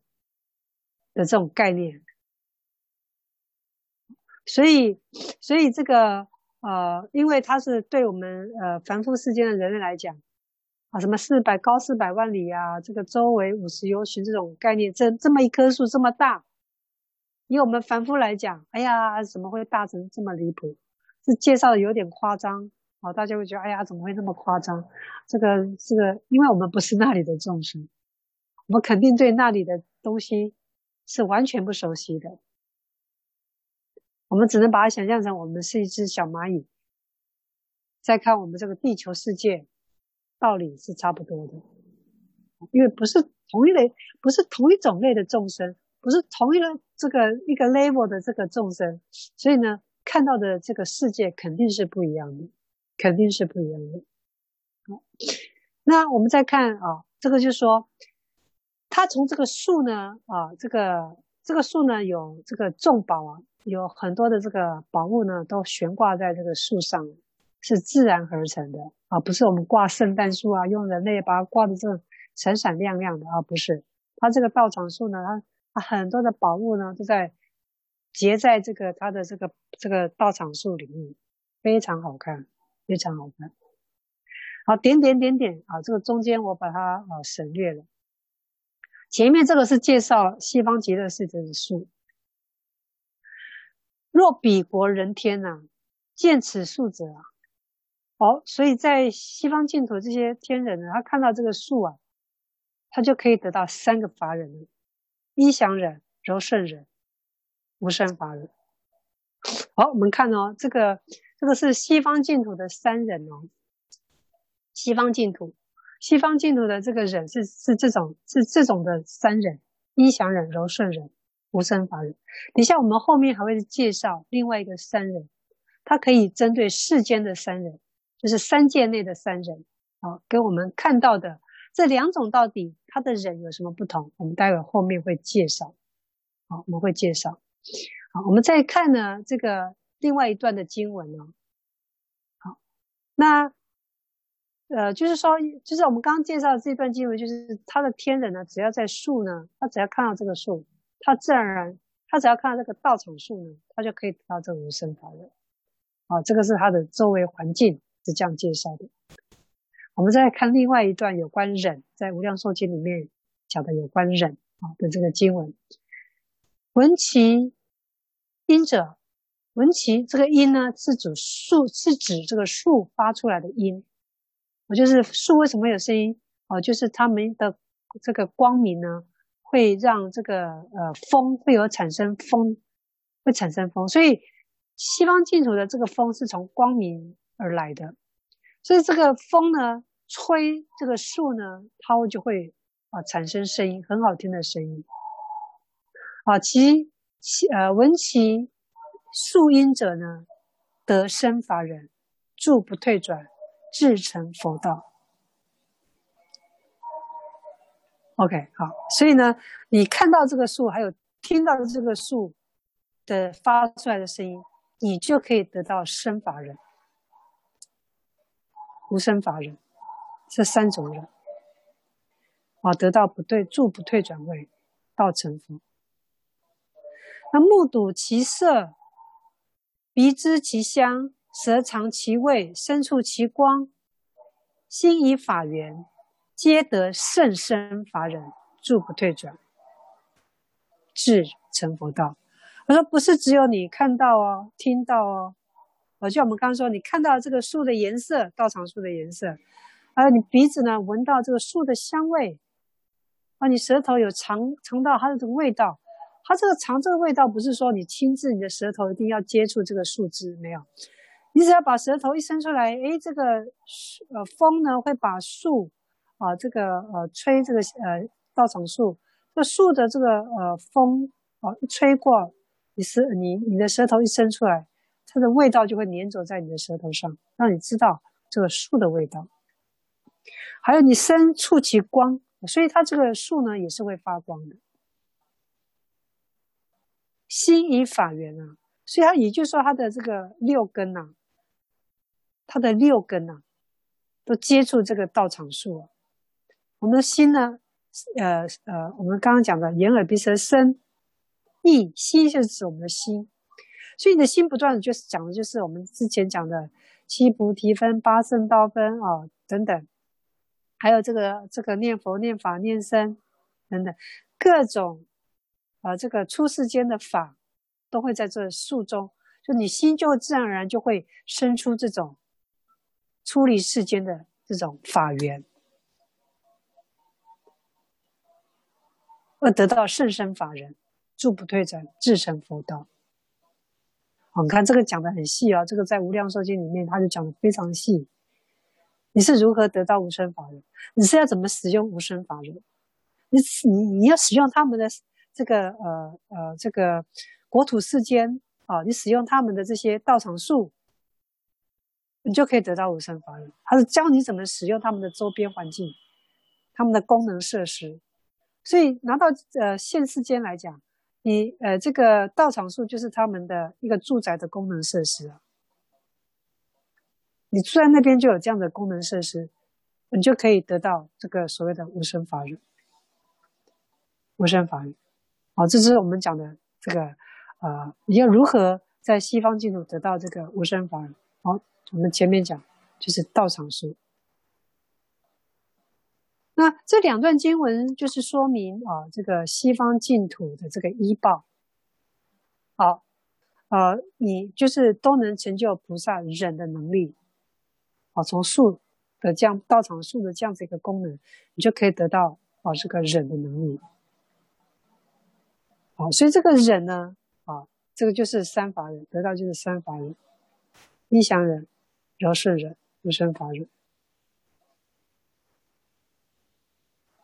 S1: 的这种概念。所以，所以这个。呃，因为它是对我们呃凡夫世间的人类来讲，啊，什么四百高四百万里啊，这个周围五十由旬这种概念，这这么一棵树这么大，以我们凡夫来讲，哎呀，怎么会大成这么离谱？这介绍的有点夸张啊，大家会觉得，哎呀，怎么会那么夸张？这个这个，因为我们不是那里的众生，我们肯定对那里的东西是完全不熟悉的。我们只能把它想象成我们是一只小蚂蚁，再看我们这个地球世界，道理是差不多的，因为不是同一类，不是同一种类的众生，不是同一个这个一个 level 的这个众生，所以呢，看到的这个世界肯定是不一样的，肯定是不一样的。好，那我们再看啊，这个就是说，它从这个树呢，啊，这个这个树呢有这个重宝啊。有很多的这个宝物呢，都悬挂在这个树上，是自然合成的啊，不是我们挂圣诞树啊，用人类把它挂的这闪闪亮亮的啊，不是。它这个道场树呢，它它很多的宝物呢，都在结在这个它的这个这个道场树里面，非常好看，非常好看。好，点点点点啊，这个中间我把它啊省略了。前面这个是介绍西方极乐世界的树。若彼国人天呐、见此树者啊，哦，所以在西方净土这些天人呢，他看到这个树啊，他就可以得到三个法忍：一想忍、柔顺忍、无生法忍。好，我们看哦，这个这个是西方净土的三忍哦。西方净土，西方净土的这个忍是是这种是这种的三忍：依想忍、柔顺忍、无生法忍。你像我们后面还会介绍另外一个三忍，它可以针对世间的三忍，就是三界内的三忍啊，跟我们看到的这两种到底它的忍有什么不同？我们待会后面会介绍，好，我们会介绍。好，我们再看呢这个另外一段的经文呢，好，那。呃，就是说，就是我们刚刚介绍的这段经文，就是他的天人呢，只要在树呢，他只要看到这个树，他自然而然，他只要看到这个道场树呢，他就可以得到这个无生法忍。啊，这个是他的周围环境是这样介绍的。我们再看另外一段有关忍，在无量寿经里面讲的有关忍啊的这个经文，闻其音者，闻其这个音呢，是指树，是指这个树发出来的音。我就是树为什么有声音？哦，就是它们的这个光明呢，会让这个呃风会有产生风，会产生风，所以西方净土的这个风是从光明而来的，所以这个风呢吹这个树呢，它就会啊产生声音，很好听的声音。啊，其其呃闻其树音者呢，得生法忍，住不退转。至成佛道。OK，好，所以呢，你看到这个树，还有听到这个树的发出来的声音，你就可以得到生法人、无生法人这三种人，啊，得到不对住不退转位，道成佛。那目睹其色，鼻知其香。舌尝其味，身触其光，心以法缘，皆得甚深法忍，住不退转，至成佛道。我说不是只有你看到哦，听到哦，我就我们刚刚说，你看到这个树的颜色，道场树的颜色，还有你鼻子呢闻到这个树的香味，啊，你舌头有尝尝到它的这个味道，它这个尝这个味道不是说你亲自你的舌头一定要接触这个树枝，没有。你只要把舌头一伸出来，诶，这个呃风呢会把树啊这个呃吹这个呃道场树，这树的这个呃风啊一吹过，你是你你的舌头一伸出来，它的味道就会粘着在你的舌头上，让你知道这个树的味道。还有你身触其光，所以它这个树呢也是会发光的。心以法缘啊，所以它也就是说它的这个六根呐、啊。他的六根啊，都接触这个道场树。我们的心呢，呃呃，我们刚刚讲的眼耳鼻舌身意，心就是指我们的心。所以你的心不断的就是讲的就是我们之前讲的七菩提分、八圣道分啊、哦、等等，还有这个这个念佛、念法、念僧等等各种啊、呃，这个出世间的法都会在这树中，就你心就自然而然就会生出这种。出离世间的这种法缘，而得到甚深法人，住不退转，至成佛道。我们看这个讲的很细啊，这个在《无量寿经》里面，他就讲的非常细。你是如何得到无生法忍？你是要怎么使用无生法忍？你你你要使用他们的这个呃呃这个国土世间啊，你使用他们的这些道场树。你就可以得到无生法忍，它是教你怎么使用他们的周边环境，他们的功能设施。所以拿到呃现世间来讲，你呃这个道场树就是他们的一个住宅的功能设施。你住在那边就有这样的功能设施，你就可以得到这个所谓的无生法忍。无生法忍，好，这是我们讲的这个呃，你要如何在西方净土得到这个无生法忍？好。我们前面讲就是道场树，那这两段经文就是说明啊，这个西方净土的这个依报，好，呃，你就是都能成就菩萨忍的能力，啊，从树的这样道场树的这样子一个功能，你就可以得到啊这个忍的能力，啊，所以这个忍呢，啊，这个就是三法忍，得到就是三法忍，一想忍。然后顺忍，无生法忍。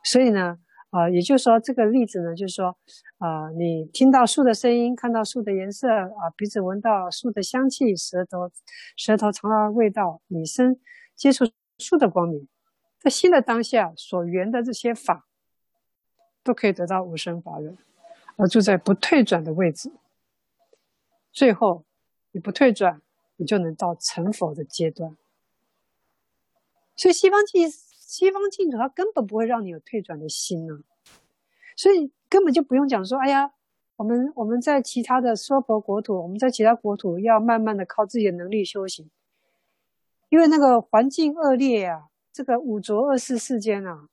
S1: 所以呢，啊、也就是说，这个例子呢，就是说，啊、你听到树的声音，看到树的颜色，啊、鼻子闻到树的香气，舌头舌头尝到味道，你身接触树的光明，在新的当下所缘的这些法，都可以得到无生法忍，而住在不退转的位置。最后，你不退转，你就能到成佛的阶段。所以西方极。西方净土，它根本不会让你有退转的心呢、啊，所以根本就不用讲说，哎呀，我们我们在其他的娑婆国土，我们在其他国土要慢慢的靠自己的能力修行，因为那个环境恶劣啊，这个五浊恶世世间啊，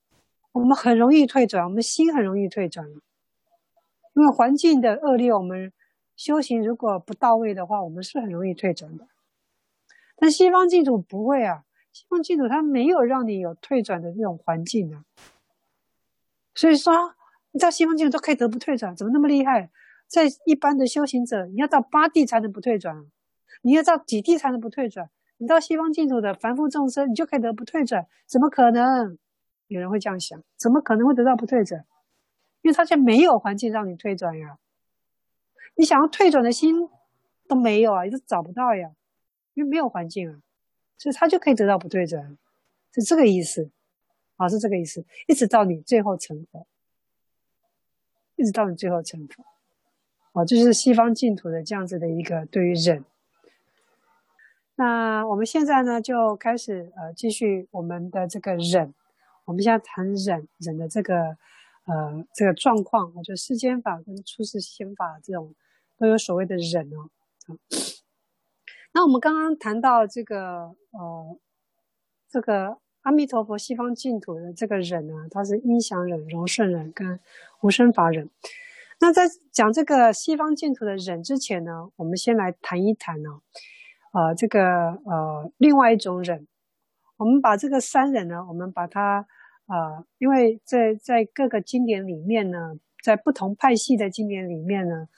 S1: 我们很容易退转，我们心很容易退转，因为环境的恶劣，我们修行如果不到位的话，我们是很容易退转的。但西方净土不会啊。西方净土它没有让你有退转的这种环境啊，所以说你到西方净土都可以得不退转，怎么那么厉害？在一般的修行者，你要到八地才能不退转，你要到几地才能不退转？你到西方净土的凡夫众生，你就可以得不退转？怎么可能？有人会这样想，怎么可能会得到不退转？因为他就没有环境让你退转呀，你想要退转的心都没有啊，你都找不到呀，因为没有环境啊。所以他就可以得到不对准，是这个意思，啊，是这个意思，一直到你最后成佛，一直到你最后成佛，啊，就是西方净土的这样子的一个对于忍。那我们现在呢，就开始呃继续我们的这个忍，我们现在谈忍忍的这个呃这个状况，就世间法跟出世间法这种都有所谓的忍哦。那我们刚刚谈到这个，呃，这个阿弥陀佛西方净土的这个忍呢，它是应祥忍、柔顺忍跟无生法忍。那在讲这个西方净土的忍之前呢，我们先来谈一谈呢，呃，这个呃另外一种忍。我们把这个三忍呢，我们把它呃，因为在在各个经典里面呢，在不同派系的经典里面呢。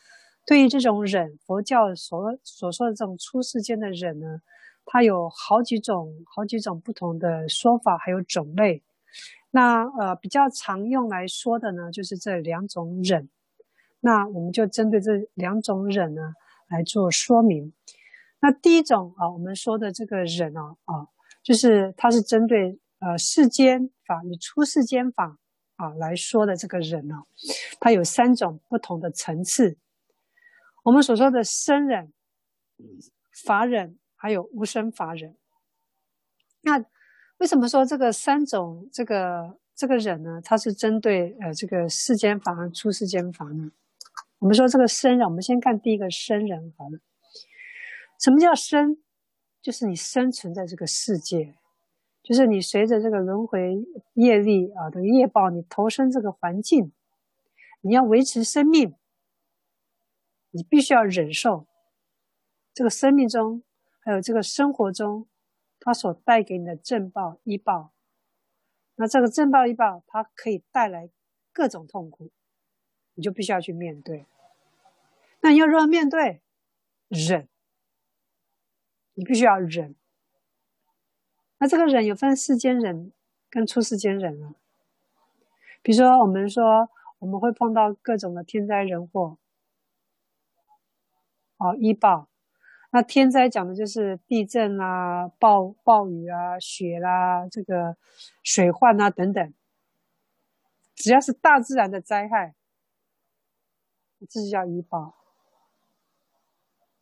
S1: 对于这种忍，佛教所所说的这种出世间的忍呢，它有好几种、好几种不同的说法，还有种类。那呃比较常用来说的呢，就是这两种忍。那我们就针对这两种忍呢来做说明。那第一种啊，我们说的这个忍啊啊，就是它是针对呃世间法与出世间法啊来说的这个忍呢，它有三种不同的层次。我们所说的生忍、法忍，还有无生法忍。那为什么说这个三种这个这个忍呢？它是针对呃这个世间法和出世间法呢？我们说这个生忍，我们先看第一个生忍好了。什么叫生？就是你生存在这个世界，就是你随着这个轮回业力啊的业报，你投身这个环境，你要维持生命。你必须要忍受这个生命中，还有这个生活中，它所带给你的正报、依报。那这个正报、依报，它可以带来各种痛苦，你就必须要去面对。那你要如何面对？忍，你必须要忍。那这个忍有分世间忍跟出世间忍啊。比如说，我们说我们会碰到各种的天灾人祸。哦，依报，那天灾讲的就是地震、啊、暴暴雨啊、雪啦、这个水患啊等等，只要是大自然的灾害，这就叫医报。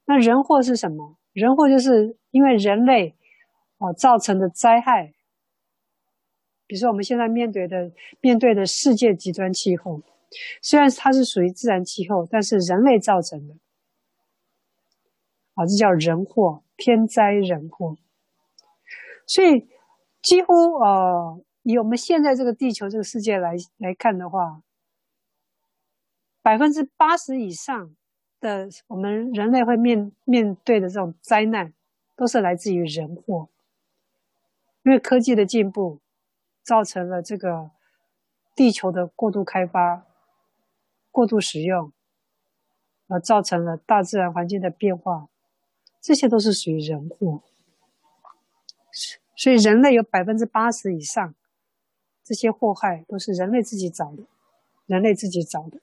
S1: 那人祸是什么？人祸就是因为人类哦造成的灾害，比如说我们现在面对的面对的世界极端气候，虽然它是属于自然气候，但是人类造成的。啊，这叫人祸，天灾人祸。所以，几乎呃，以我们现在这个地球这个世界来来看的话，百分之八十以上的我们人类会面面对的这种灾难，都是来自于人祸。因为科技的进步，造成了这个地球的过度开发、过度使用，而造成了大自然环境的变化。这些都是属于人祸，所以人类有百分之八十以上这些祸害都是人类自己找的。人类自己找的。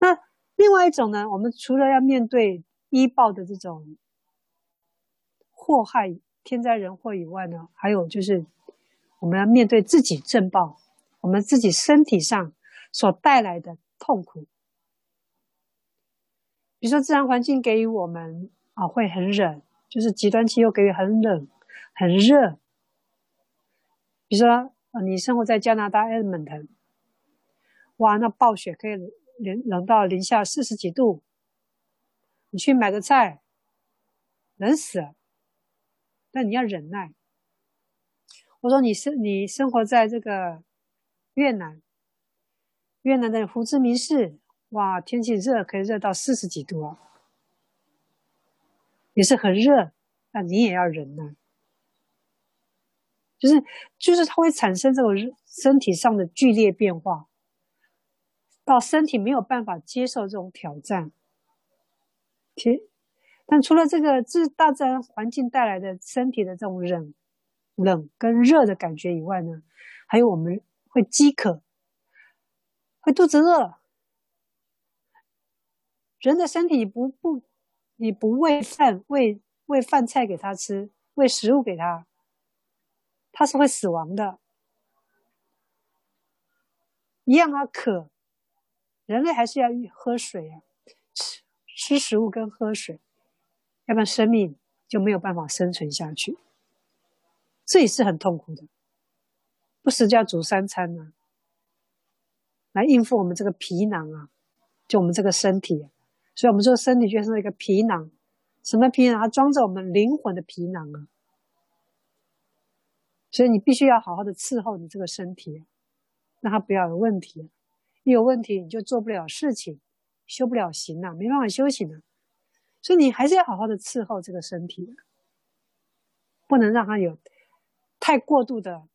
S1: 那另外一种呢，我们除了要面对医报的这种祸害、天灾人祸以外呢，还有就是我们要面对自己正报，我们自己身体上所带来的痛苦。比如说，自然环境给予我们啊，会很冷，就是极端气候给予很冷、很热。比如说，你生活在加拿大 Edmonton，哇，那暴雪可以冷冷到零下四十几度，你去买个菜，冷死了，但你要忍耐。我说你生你生活在这个越南，越南的胡志明市，哇，天气热可以热到四十几度啊，也是很热，那你也要忍耐。就是，就是它会产生这种身体上的剧烈变化，到身体没有办法接受这种挑战。其，但除了这个，自大自然环境带来的身体的这种冷、冷跟热的感觉以外呢，还有我们会饥渴，会肚子饿。人的身体不不，你不喂饭，喂喂饭菜给他吃，喂食物给他。他是会死亡的，一样啊，渴，人类还是要喝水啊，吃吃食物跟喝水，要不然生命就没有办法生存下去，这也是很痛苦的，不时就要煮三餐呢、啊，来应付我们这个皮囊啊，就我们这个身体、啊，所以我们说身体就是一个皮囊，什么皮囊？它装着我们灵魂的皮囊啊。所以你必须要好好的伺候你这个身体，让它不要有问题。一有问题，你就做不了事情，修不了行了，没办法修行了。所以你还是要好好的伺候这个身体，不能让它有太过度的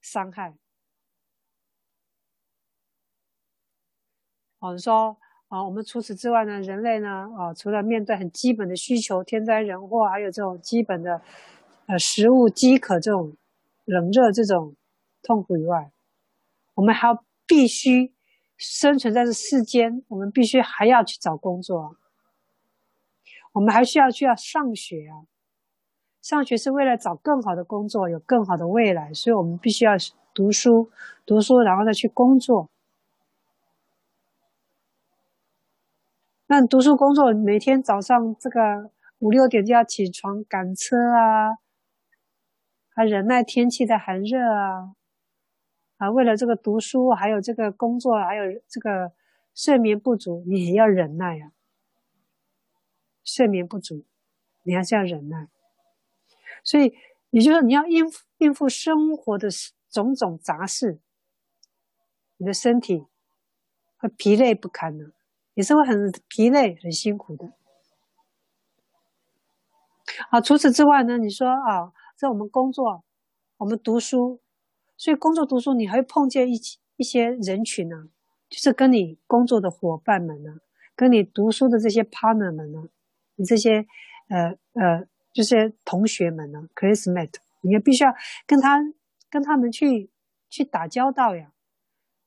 S1: 伤害。我们说啊，我们除此之外呢，人类呢啊，除了面对很基本的需求，天灾人祸，还有这种基本的。呃，食物饥渴这种冷热这种痛苦以外，我们还要必须生存在这世间，我们必须还要去找工作，我们还需要去要上学啊，上学是为了找更好的工作，有更好的未来，所以我们必须要读书，读书然后再去工作。那读书工作，每天早上这个五六点就要起床赶车啊。还忍耐天气的寒热啊，啊，为了这个读书，还有这个工作，还有这个睡眠不足，你也要忍耐啊。睡眠不足，你还是要忍耐。所以，也就是说，你要应付应付生活的种种杂事，你的身体会疲累不堪的，也是会很疲累、很辛苦的。啊，除此之外呢，你说啊。在我们工作，我们读书，所以工作读书，你还会碰见一一些人群呢、就是跟你工作的伙伴们呢，跟你读书的这些 partner 们呢，你这些呃呃这些同学们呢，classmate，你也必须要跟他跟他们去去打交道呀。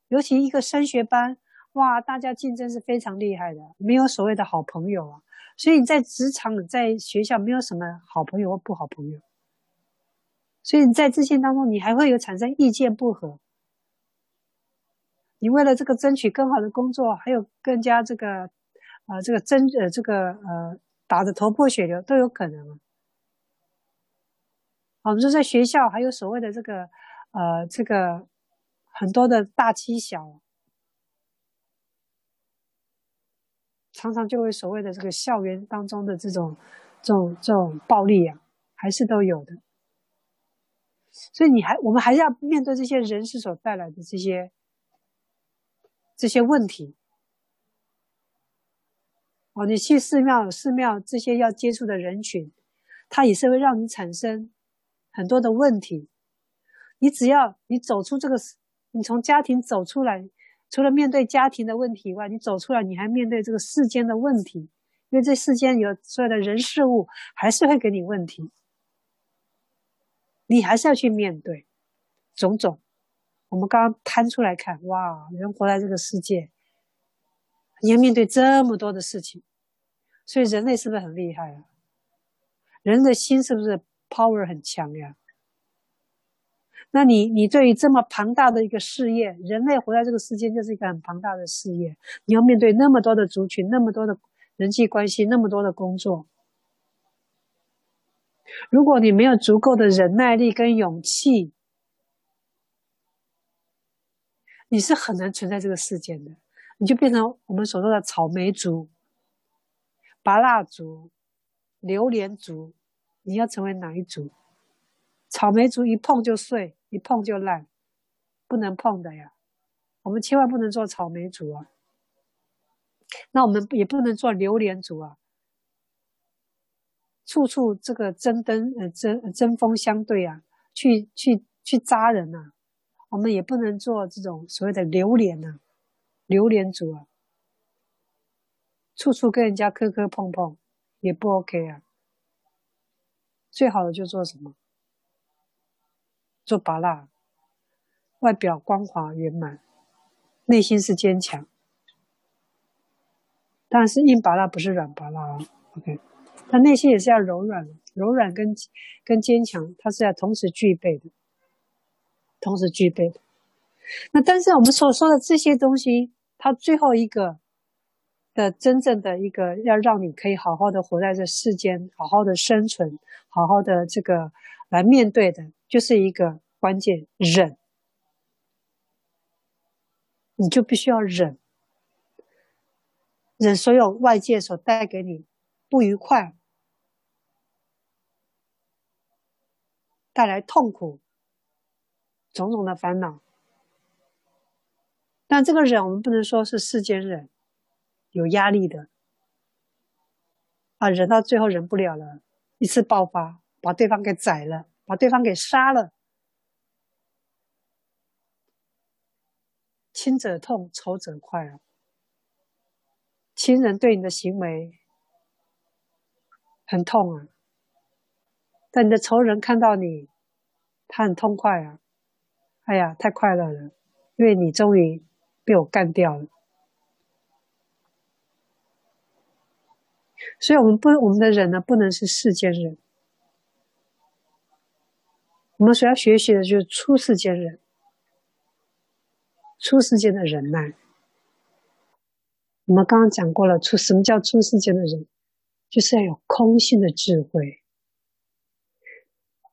S1: 尤其一个升学班，哇，大家竞争是非常厉害的，没有所谓的好朋友啊。所以你在职场、在学校，没有什么好朋友或不好朋友。所以你在自信当中，你还会有产生意见不合。你为了这个争取更好的工作，还有更加这个，呃，这个争呃这个呃打得头破血流都有可能啊。我们说在学校还有所谓的这个呃这个很多的大欺小，常常就会所谓的这个校园当中的这种这种这种暴力啊，还是都有的。所以你还，我们还是要面对这些人事所带来的这些这些问题。哦，你去寺庙，寺庙这些要接触的人群，它也是会让你产生很多的问题。你只要你走出这个，你从家庭走出来，除了面对家庭的问题以外，你走出来，你还面对这个世间的问题，因为这世间有所有的人事物，还是会给你问题。你还是要去面对种种我们刚刚摊出来看，哇，人活在这个世界，你要面对这么多的事情，所以人类是不是很厉害啊？人的心是不是 power 很强呀？那你你对于这么庞大的一个事业，人类活在这个世界就是一个很庞大的事业，你要面对那么多的族群，那么多的人际关系，那么多的工作。如果你没有足够的忍耐力跟勇气，你是很难存在这个世界的，你就变成我们所说的草莓族、拔蜡族、榴莲族。你要成为哪一族？草莓族一碰就碎，一碰就烂，不能碰的呀。我们千万不能做草莓族啊。那我们也不能做榴莲族啊。处处这个针灯呃针针锋相对啊，去去去扎人呐、啊。我们也不能做这种所谓的榴莲呐、啊，榴莲族啊。处处跟人家磕磕碰碰，也不 OK 啊。最好的就做什么？做芭乐，外表光滑圆满，内心是坚强。但是硬芭乐不是软芭乐啊，OK。他内心也是要柔软，柔软跟跟坚强，它是要同时具备的，同时具备的。那但是我们所说的这些东西，它最后一个的真正的一个要让你可以好好的活在这世间，好好的生存，好好的这个来面对的，就是一个关键，忍。你就必须要忍，忍所有外界所带给你不愉快。带来痛苦，种种的烦恼。但这个忍，我们不能说是世间忍，有压力的啊，忍到最后忍不了了，一次爆发，把对方给宰了，把对方给杀了。亲者痛，仇者快啊！亲人对你的行为很痛啊。但你的仇人看到你，他很痛快啊！哎呀，太快乐了，因为你终于被我干掉了。所以，我们不，我们的忍呢，不能是世间忍。我们所要学习的就是出世间人，出世间的忍耐。我们刚刚讲过了，出什么叫出世间的人？就是要有空性的智慧。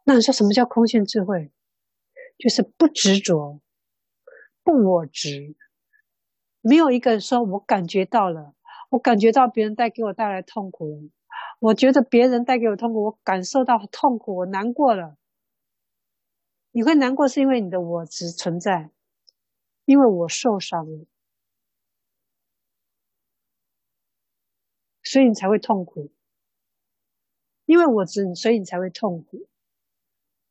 S1: 那你说什么叫空性智慧？就是不执着，不我执，没有一个人说我感觉到了，我感觉到别人带给我带来痛苦，我觉得别人带给我痛苦，我感受到痛苦，我难过了。你会难过是因为你的我执存在，因为我受伤了，所以你才会痛苦。因为我执，所以你才会痛苦。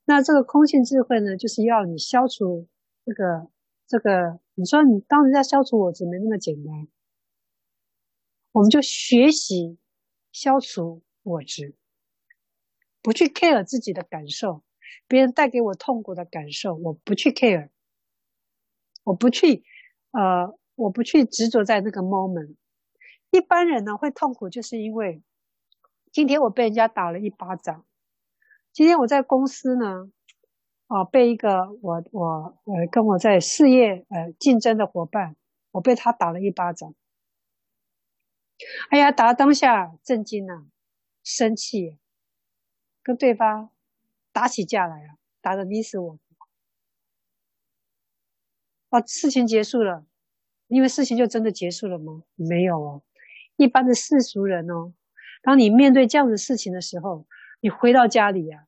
S1: 那这个空性智慧呢，就是要你消除这个这个。你说你当人家消除我执没那么简单，我们就学习消除我执，不去 care 自己的感受，别人带给我痛苦的感受，我不去 care，我不去呃，我不去执着在那个 moment。一般人呢会痛苦，就是因为今天我被人家打了一巴掌。今天我在公司呢，啊，被一个我我呃跟我在事业呃竞争的伙伴，我被他打了一巴掌。哎呀，打当下震惊啊，生气，跟对方打起架来啊，打得你死我活。哦，事情结束了，因为事情就真的结束了吗？没有哦，一般的世俗人哦，当你面对这样的事情的时候。你回到家里呀，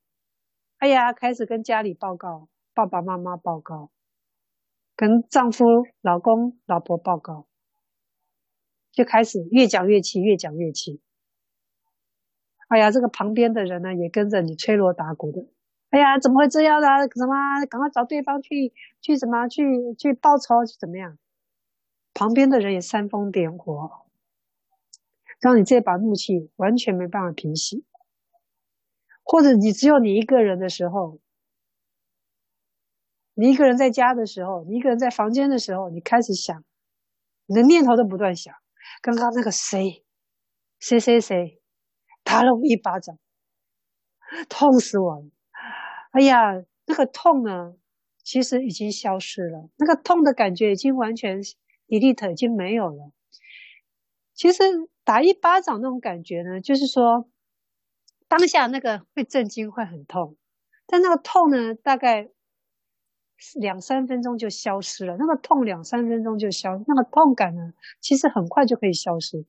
S1: 哎呀，开始跟家里报告，爸爸妈妈报告，跟丈夫、老公、老婆报告，就开始越讲越气，越讲越气。哎呀，这个旁边的人呢，也跟着你吹锣打鼓的。哎呀，怎么会这样呢？什么？赶快找对方去，去什么？去去报仇？去怎么样？旁边的人也煽风点火，让你这把怒气完全没办法平息。或者你只有你一个人的时候，你一个人在家的时候，你一个人在房间的时候，你开始想，你的念头都不断想，刚刚那个谁，谁谁谁，打了我一巴掌，痛死我了！哎呀，那个痛呢，其实已经消失了，那个痛的感觉已经完全 delete，已经没有了。其实打一巴掌那种感觉呢，就是说当下那个会震惊，会很痛，但那个痛呢，大概。两三分钟就消失了，那个痛两三分钟就消，那个痛感呢，其实很快就可以消失，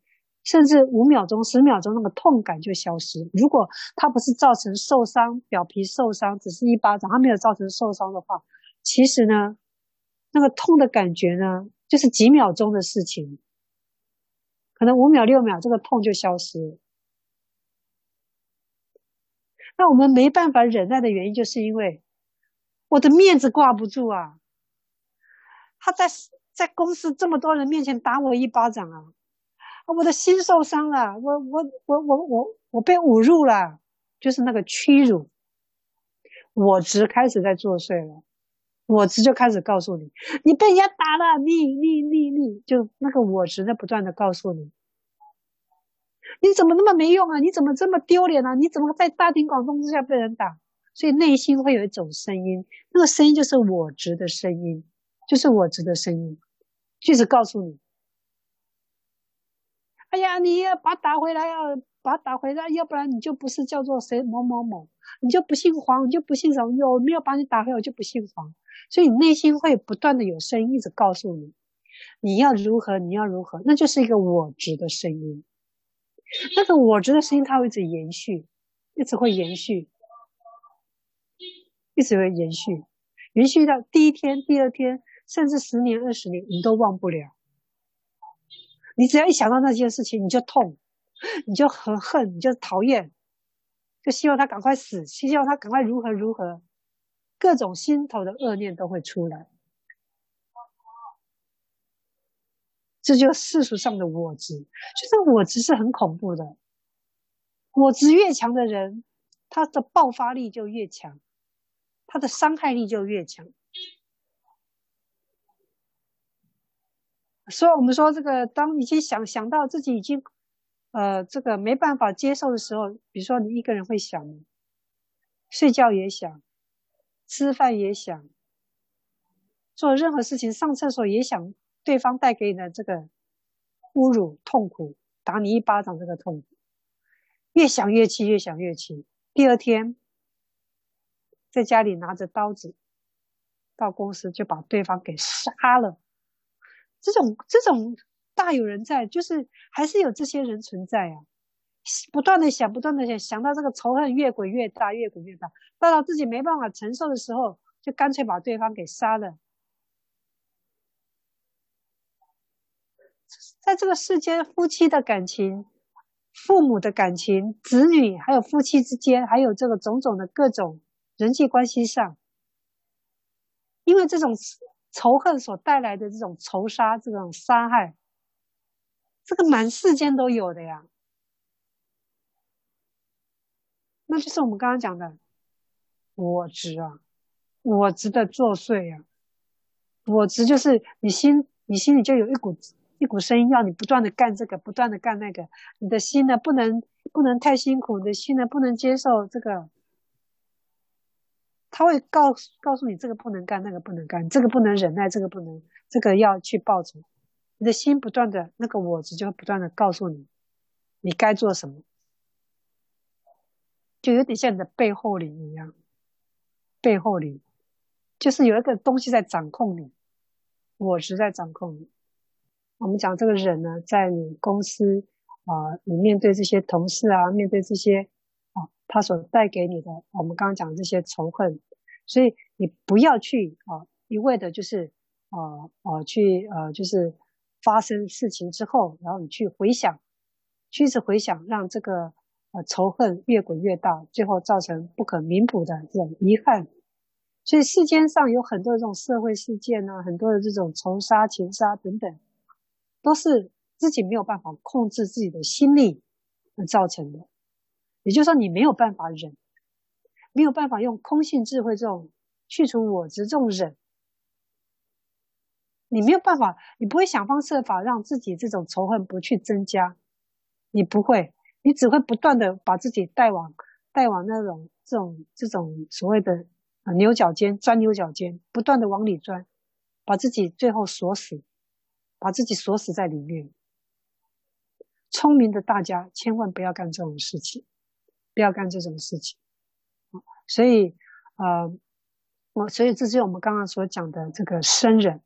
S1: 甚至五秒钟、十秒钟，那个痛感就消失。如果它不是造成受伤，表皮受伤，只是一巴掌，它没有造成受伤的话，其实呢，那个痛的感觉呢，就是几秒钟的事情，可能五秒、六秒，这个痛就消失。那我们没办法忍耐的原因，就是因为。我的面子挂不住啊！他在在公司这么多人面前打我一巴掌啊！我的心受伤了，我我我我我我被侮辱了，就是那个屈辱。我执开始在作祟了，我执就开始告诉你，你被人家打了，你你你你就那个我执在不断的告诉你，你怎么那么没用啊？你怎么这么丢脸啊？你怎么在大庭广众之下被人打？所以内心会有一种声音，那个声音就是我执的声音，就是我执的声音，就是告诉你：哎呀，你要把他打回来，要把打回来，要不然你就不是叫做谁某某某，你就不姓黄，你就不姓什么，我没有把你打回来，我就不姓黄。所以你内心会不断的有声音一直告诉你，你要如何，你要如何，那就是一个我执的声音。那个我执的声音，它会一直延续，一直会延续。一直会延续，延续到第一天、第二天，甚至十年、二十年，你都忘不了。你只要一想到那件事情，你就痛，你就很恨，你就讨厌，就希望他赶快死，希望他赶快如何如何，各种心头的恶念都会出来。这就世俗上的我执，就是我执是很恐怖的。我执越强的人，他的爆发力就越强。他的伤害力就越强，所以我们说，这个当已经想想到自己已经，呃，这个没办法接受的时候，比如说你一个人会想，睡觉也想，吃饭也想，做任何事情，上厕所也想，对方带给你的这个侮辱、痛苦，打你一巴掌这个痛苦，越想越气，越想越气，第二天。在家里拿着刀子，到公司就把对方给杀了。这种这种大有人在，就是还是有这些人存在啊。不断的想，不断的想，想到这个仇恨越滚越大，越滚越大，到了自己没办法承受的时候，就干脆把对方给杀了。在这个世间，夫妻的感情、父母的感情、子女，还有夫妻之间，还有这个种种的各种。人际关系上，因为这种仇恨所带来的这种仇杀、这种伤害，这个满世间都有的呀。那就是我们刚刚讲的我执啊，我执的作祟呀。我执就是你心，你心里就有一股一股声音，要你不断的干这个，不断的干那个。你的心呢，不能不能太辛苦，你的心呢，不能接受这个。他会告诉告诉你这个不能干，那个不能干，这个不能忍耐，这个不能，这个要去报仇。你的心不断的那个我执就会不断的告诉你，你该做什么，就有点像你的背后里一样。背后里就是有一个东西在掌控你，我执在掌控你。我们讲这个人呢，在你公司啊、你面对这些同事啊，面对这些。他所带给你的，我们刚刚讲的这些仇恨，所以你不要去啊，一味的就是啊啊去呃，就是发生事情之后，然后你去回想，去一直回想，让这个呃仇恨越滚越大，最后造成不可弥补的这种遗憾。所以世间上有很多这种社会事件呢，很多的这种仇杀、情杀等等，都是自己没有办法控制自己的心力而造成的。也就是说，你没有办法忍，没有办法用空性智慧这种去除我执这种忍，你没有办法，你不会想方设法让自己这种仇恨不去增加，你不会，你只会不断的把自己带往带往那种这种这种所谓的啊牛角尖，钻牛角尖，不断的往里钻，把自己最后锁死，把自己锁死在里面。聪明的大家千万不要干这种事情，不要干这种事情。所以，呃，我所以这是我们刚刚所讲的这个生人。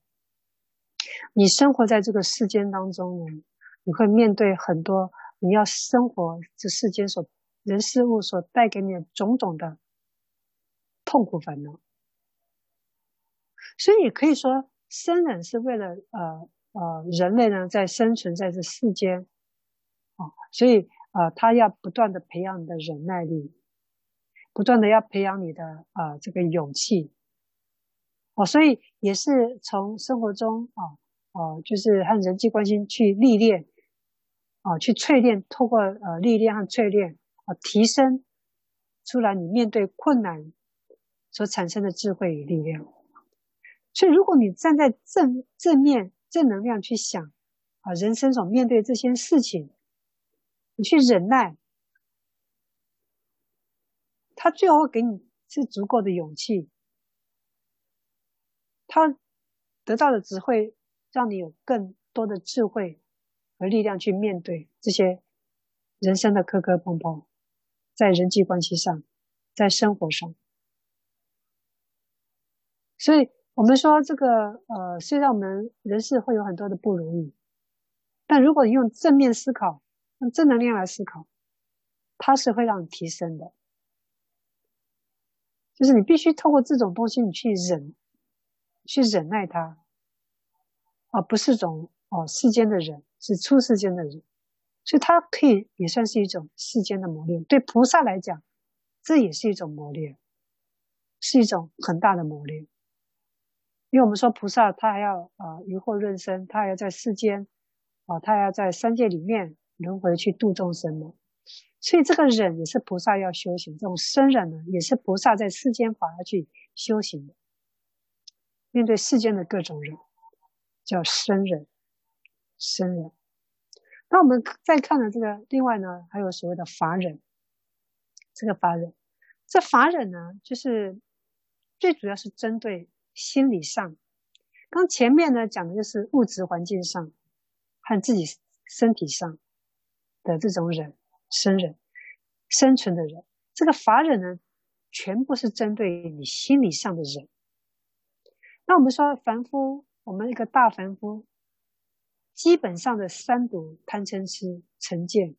S1: 你生活在这个世间当中呢，你会面对很多你要生活这世间所人事物所带给你的种种的痛苦烦恼。所以也可以说，生人是为了呃呃人类呢在生存在这世间，哦，所以呃他要不断的培养你的忍耐力。不断的要培养你的啊、这个勇气哦，所以也是从生活中啊哦、呃，就是和人际关系去历练啊、去淬炼，透过呃历练和淬炼啊、提升出来你面对困难所产生的智慧与力量。所以，如果你站在正正面正能量去想啊、人生所面对这些事情，你去忍耐。他最后给你是足够的勇气，他得到的只会让你有更多的智慧和力量去面对这些人生的磕磕碰碰，在人际关系上，在生活上。所以，我们说这个呃，虽然我们人世会有很多的不如意，但如果你用正面思考，用正能量来思考，它是会让你提升的。就是你必须透过这种东西，你去忍，去忍耐它，而不是种哦世间的人，是出世间的人，所以它可以也算是一种世间的磨练。对菩萨来讲，这也是一种磨练，是一种很大的磨练。因为我们说菩萨他还要啊鱼货润生，他还要在世间啊，他还要在三界里面轮回去度众生嘛。所以这个忍也是菩萨要修行，这种生忍呢，也是菩萨在世间法要去修行的。面对世间的各种忍，叫生忍，生忍。那我们再看了这个，另外呢，还有所谓的法忍。这个法忍，这法忍呢，就是最主要是针对心理上。刚前面呢讲的就是物质环境上和自己身体上的这种忍。生忍，生存的忍，这个法忍呢，全部是针对你心理上的忍。那我们说凡夫，我们一个大凡夫，基本上的三毒贪嗔痴成见，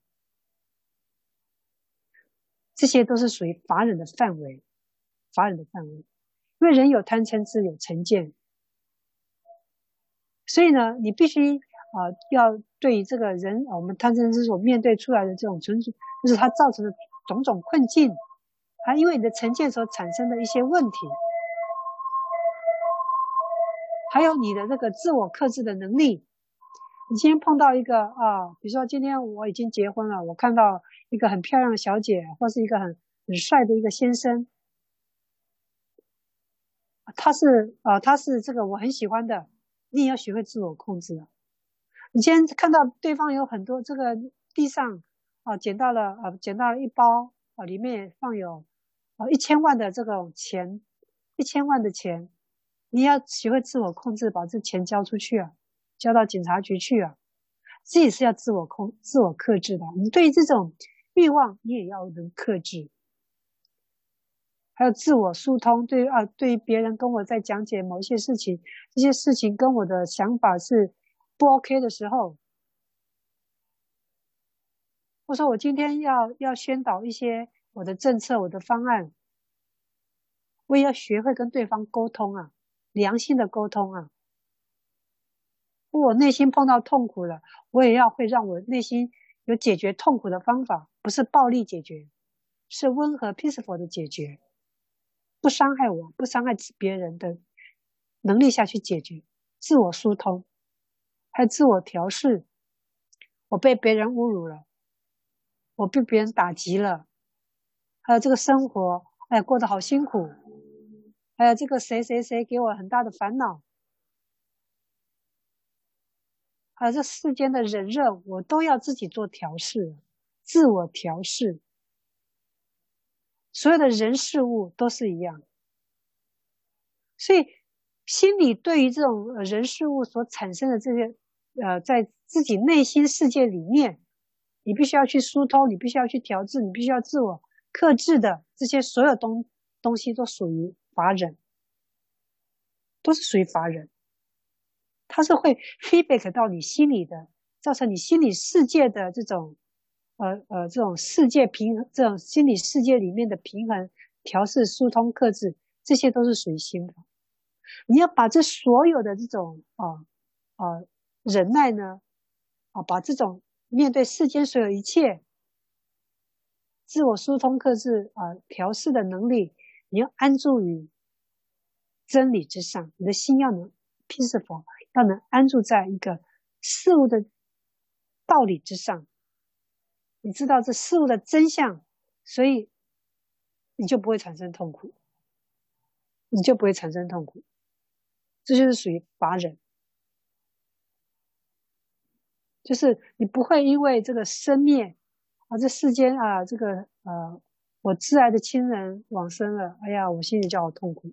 S1: 这些都是属于法忍的范围，法忍的范围。因为人有贪嗔痴，有成见，所以呢，你必须。啊、要对于这个人，我们贪嗔痴所面对出来的这种存，就是它造成的种种困境，还因为你的成见所产生的一些问题，还有你的这个自我克制的能力。你今天碰到一个啊，比如说今天我已经结婚了，我看到一个很漂亮的小姐，或是一个很很帅的一个先生，他是啊，他是这个我很喜欢的，你也要学会自我控制了。你今天看到对方有很多这个地上啊，捡到了啊，捡到了一包啊，里面放有啊一千万的这种钱，一千万的钱，你要学会自我控制，把这钱交出去啊，交到警察局去啊，这也是要自我控、自我克制的。你对于这种欲望，你也要能克制。还有自我疏通，对于啊，对于别人跟我在讲解某些事情，这些事情跟我的想法是。不 OK 的时候，我说我今天要要宣导一些我的政策、我的方案，我也要学会跟对方沟通啊，良性的沟通啊。我内心碰到痛苦了，我也要会让我内心有解决痛苦的方法，不是暴力解决，是温和 peaceful 的解决，不伤害我、不伤害别人的能力下去解决，自我疏通。还自我调试，我被别人侮辱了，我被别人打击了，还有这个生活，哎，过得好辛苦，还有这个谁谁谁给我很大的烦恼，还有这世间的人热，我都要自己做调试，自我调试。所有的人事物都是一样，所以心里对于这种人事物所产生的这些，呃，在自己内心世界里面，你必须要去疏通，你必须要去调制，你必须要自我克制的这些所有东东西，都属于法忍，都是属于法忍，它是会 feedback 到你心里的，造成你心理世界的这种。呃呃，这种世界平衡，这种心理世界里面的平衡、调试、疏通、克制，这些都是属于心法。你要把这所有的这种啊啊、忍耐呢，啊，把这种面对世间所有一切自我疏通、克制啊、调试的能力，你要安住于真理之上，你的心要能 peaceful，要能安住在一个事物的道理之上。你知道这事物的真相，所以你就不会产生痛苦，你就不会产生痛苦，这就是属于法忍，就是你不会因为这个生灭啊，这世间啊，这个呃，我挚爱的亲人往生了，哎呀，我心里就好痛苦。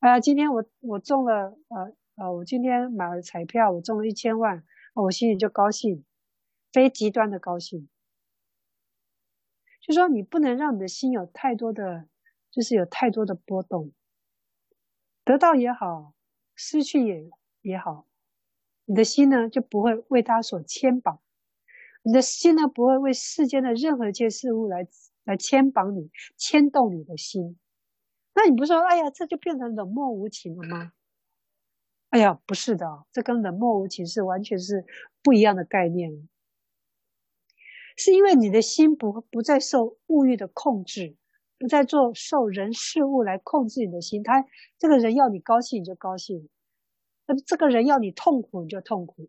S1: 哎呀，今天我我中了，呃呃，我今天买了彩票，我中了一千万，我心里就高兴。非极端的高兴，就说你不能让你的心有太多的，就是有太多的波动。得到也好，失去也也好，你的心呢就不会为他所牵绑，你的心呢不会为世间的任何一件事物来来牵绑你、牵动你的心。那你不是说，哎呀，这就变成冷漠无情了吗？哎呀，不是的，这跟冷漠无情是完全是不一样的概念。是因为你的心不不再受物欲的控制，不再做受人事物来控制你的心。他这个人要你高兴你就高兴，那这个人要你痛苦你就痛苦。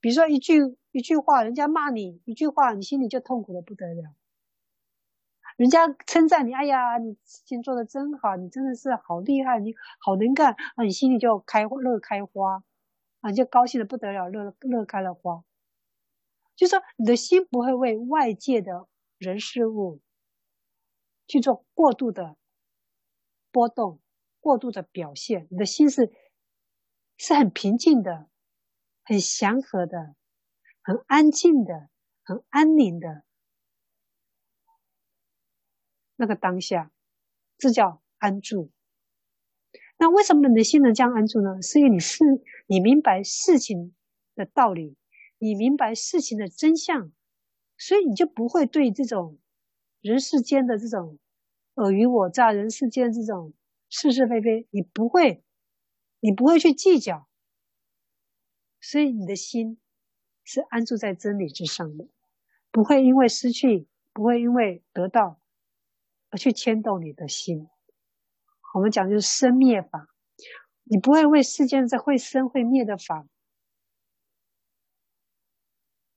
S1: 比如说一句一句话，人家骂你一句话，你心里就痛苦的不得了。人家称赞你，哎呀，你事情做得真好，你真的是好厉害，你好能干啊，你心里就开乐开花啊，你就高兴的不得了，乐乐开了花。就说，你的心不会为外界的人事物去做过度的波动、过度的表现。你的心是是很平静的、很祥和的、很安静的、很安宁的那个当下，这叫安住。那为什么你的心能这样安住呢？是因为你是你明白事情的道理。你明白事情的真相，所以你就不会对这种人世间的这种尔虞我诈、人世间这种是是非非，你不会，你不会去计较，所以你的心是安住在真理之上的，不会因为失去，不会因为得到而去牵动你的心。我们讲就是生灭法，你不会为世间这会生会灭的法。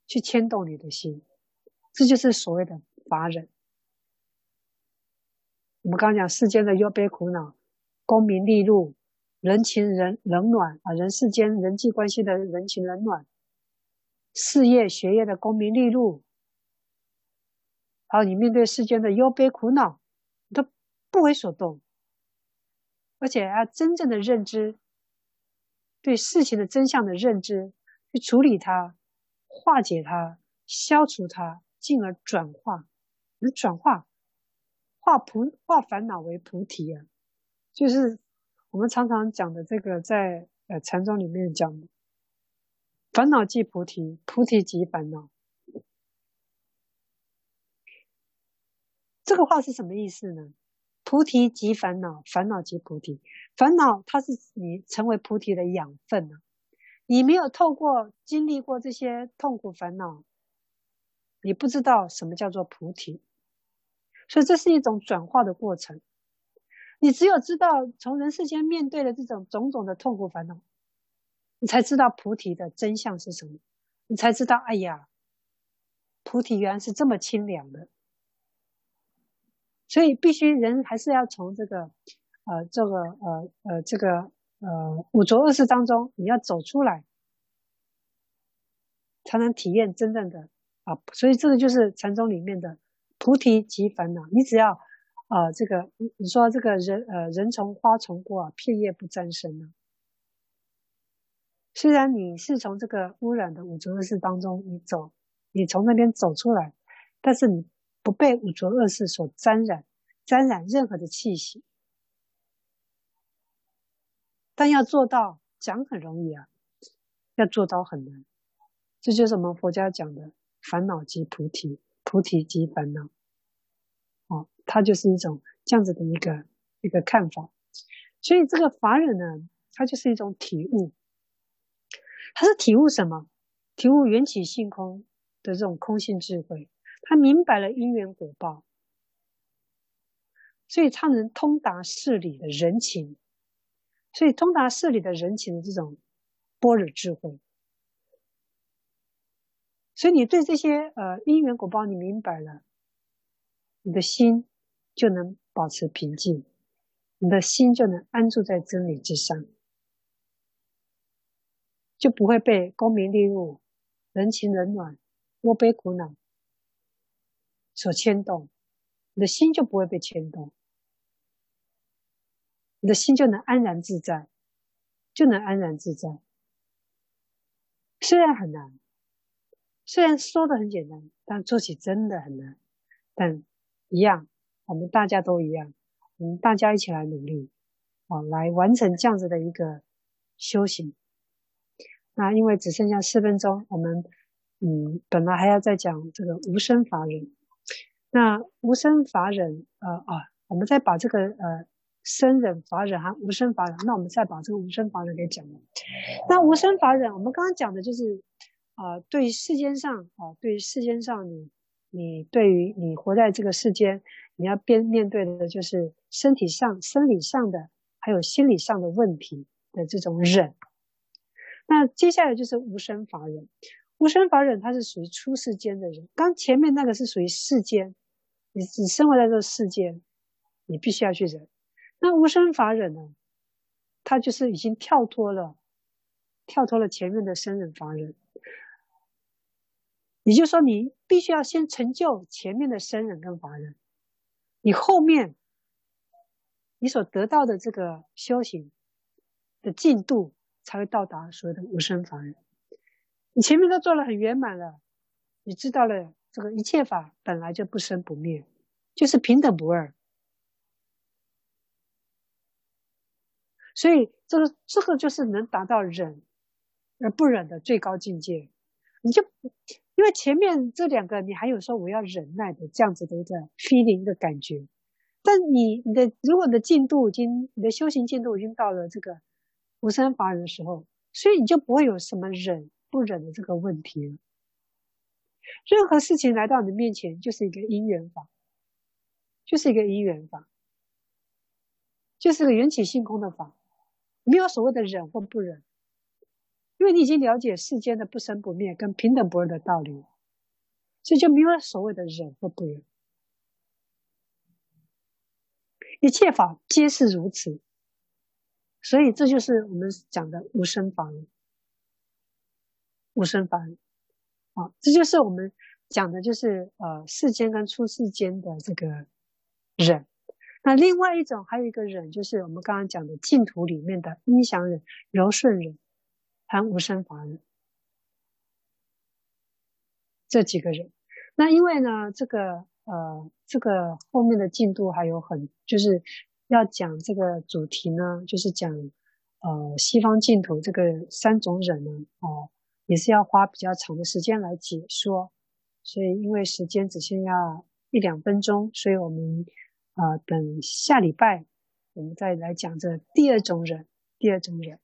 S1: 去牵动你的心，这就是所谓的法忍。我们刚刚讲世间的忧悲苦恼、功名利禄、人情人冷暖啊，人世间人际关系的人情冷暖、事业学业的功名利禄，还有你面对世间的忧悲苦恼，你都不为所动，而且要真正的认知，对事情的真相的认知，去处理它。化解它，消除它，进而转化。能转化，化菩化烦恼为菩提啊，就是我们常常讲的这个，在呃禅宗里面讲的，烦恼即菩提，菩提即烦恼。这个话是什么意思呢？菩提即烦恼，烦恼即菩提。烦恼它是你成为菩提的养分啊。你没有透过经历过这些痛苦烦恼，你不知道什么叫做菩提，所以这是一种转化的过程。你只有知道从人世间面对的这种种种的痛苦烦恼，你才知道菩提的真相是什么，你才知道，哎呀，菩提原来是这么清凉的。所以必须人还是要从这个，呃，这个呃呃这个呃五浊恶世当中，你要走出来，才能体验真正的啊。所以这个就是禅宗里面的菩提即烦恼。你只要、呃、这个你说这个人呃人从花丛过啊，片叶不沾身啊。虽然你是从这个污染的五浊恶世当中你走，你从那边走出来，但是你不被五浊恶世所沾染，沾染任何的气息。但要做到讲很容易啊，要做到很难。这就是我们佛家讲的烦恼即菩提，菩提即烦恼。他，就是一种这样子的一个一个看法。所以这个法忍呢，它就是一种体悟。他是体悟什么？体悟缘起性空的这种空性智慧。他明白了因缘果报，所以他能通达事理的人情，所以通达事理的人情的这种般若智慧。所以你对这些呃因缘果报你明白了，你的心就能保持平静，你的心就能安住在真理之上。就不会被功名利禄、人情冷暖、忧悲苦恼所牵动，你的心就不会被牵动，你的心就能安然自在，就能安然自在。虽然很难，虽然说的很简单，但做起真的很难。但一样，我们大家都一样，我们大家一起来努力，啊，来完成这样子的一个修行。那因为只剩下四分钟，我们嗯，本来还要再讲这个无生法忍。那无生法忍，呃啊，我们再把这个呃生忍法忍和无生法忍，那我们再把这个无生法忍给讲了。那无生法忍，我们刚刚讲的就是啊、对世间上啊，对世间上你你对于你活在这个世间，你要边面对的就是身体上、生理上的，还有心理上的问题的这种忍。那接下来就是无生法忍，无生法忍它是属于出世间的人，刚前面那个是属于世间，你只生活在这个世间，你必须要去忍。那无生法忍呢，它就是已经跳脱了，跳脱了前面的生忍法忍。也就是说，你必须要先成就前面的生人跟法人，你后面你所得到的这个修行的进度。才会到达所谓的无生法忍。你前面都做了很圆满了，你知道了这个一切法本来就不生不灭，就是平等不二。所以这个这个就是能达到忍而不忍的最高境界。你就因为前面这两个，你还有说我要忍耐的这样子的一个 feeling 的感觉，但你你的如果你的进度已经你的修行进度已经到了这个。无生法忍的时候，所以你就不会有什么忍不忍的这个问题了。任何事情来到你面前，就是一个因缘法，就是一个因缘法，就是个缘起性空的法，没有所谓的忍或不忍，因为你已经了解世间的不生不灭跟平等不二的道理，所以就没有所谓的忍或不忍，一切法皆是如此。所以这就是我们讲的无生法，无生法，啊，这就是我们讲的，就是呃世间跟出世间的这个忍。那另外一种还有一个忍，就是我们刚刚讲的净土里面的音响忍、柔顺忍，还无生法忍，这几个人。那因为呢，这个呃这个后面的进度还有很就是。要讲这个主题呢，就是讲，呃，西方净土这个三种忍呢，哦，也是要花比较长的时间来解说，所以因为时间只剩下一两分钟，所以我们，呃，等下礼拜我们再来讲这第二种忍，第二种忍。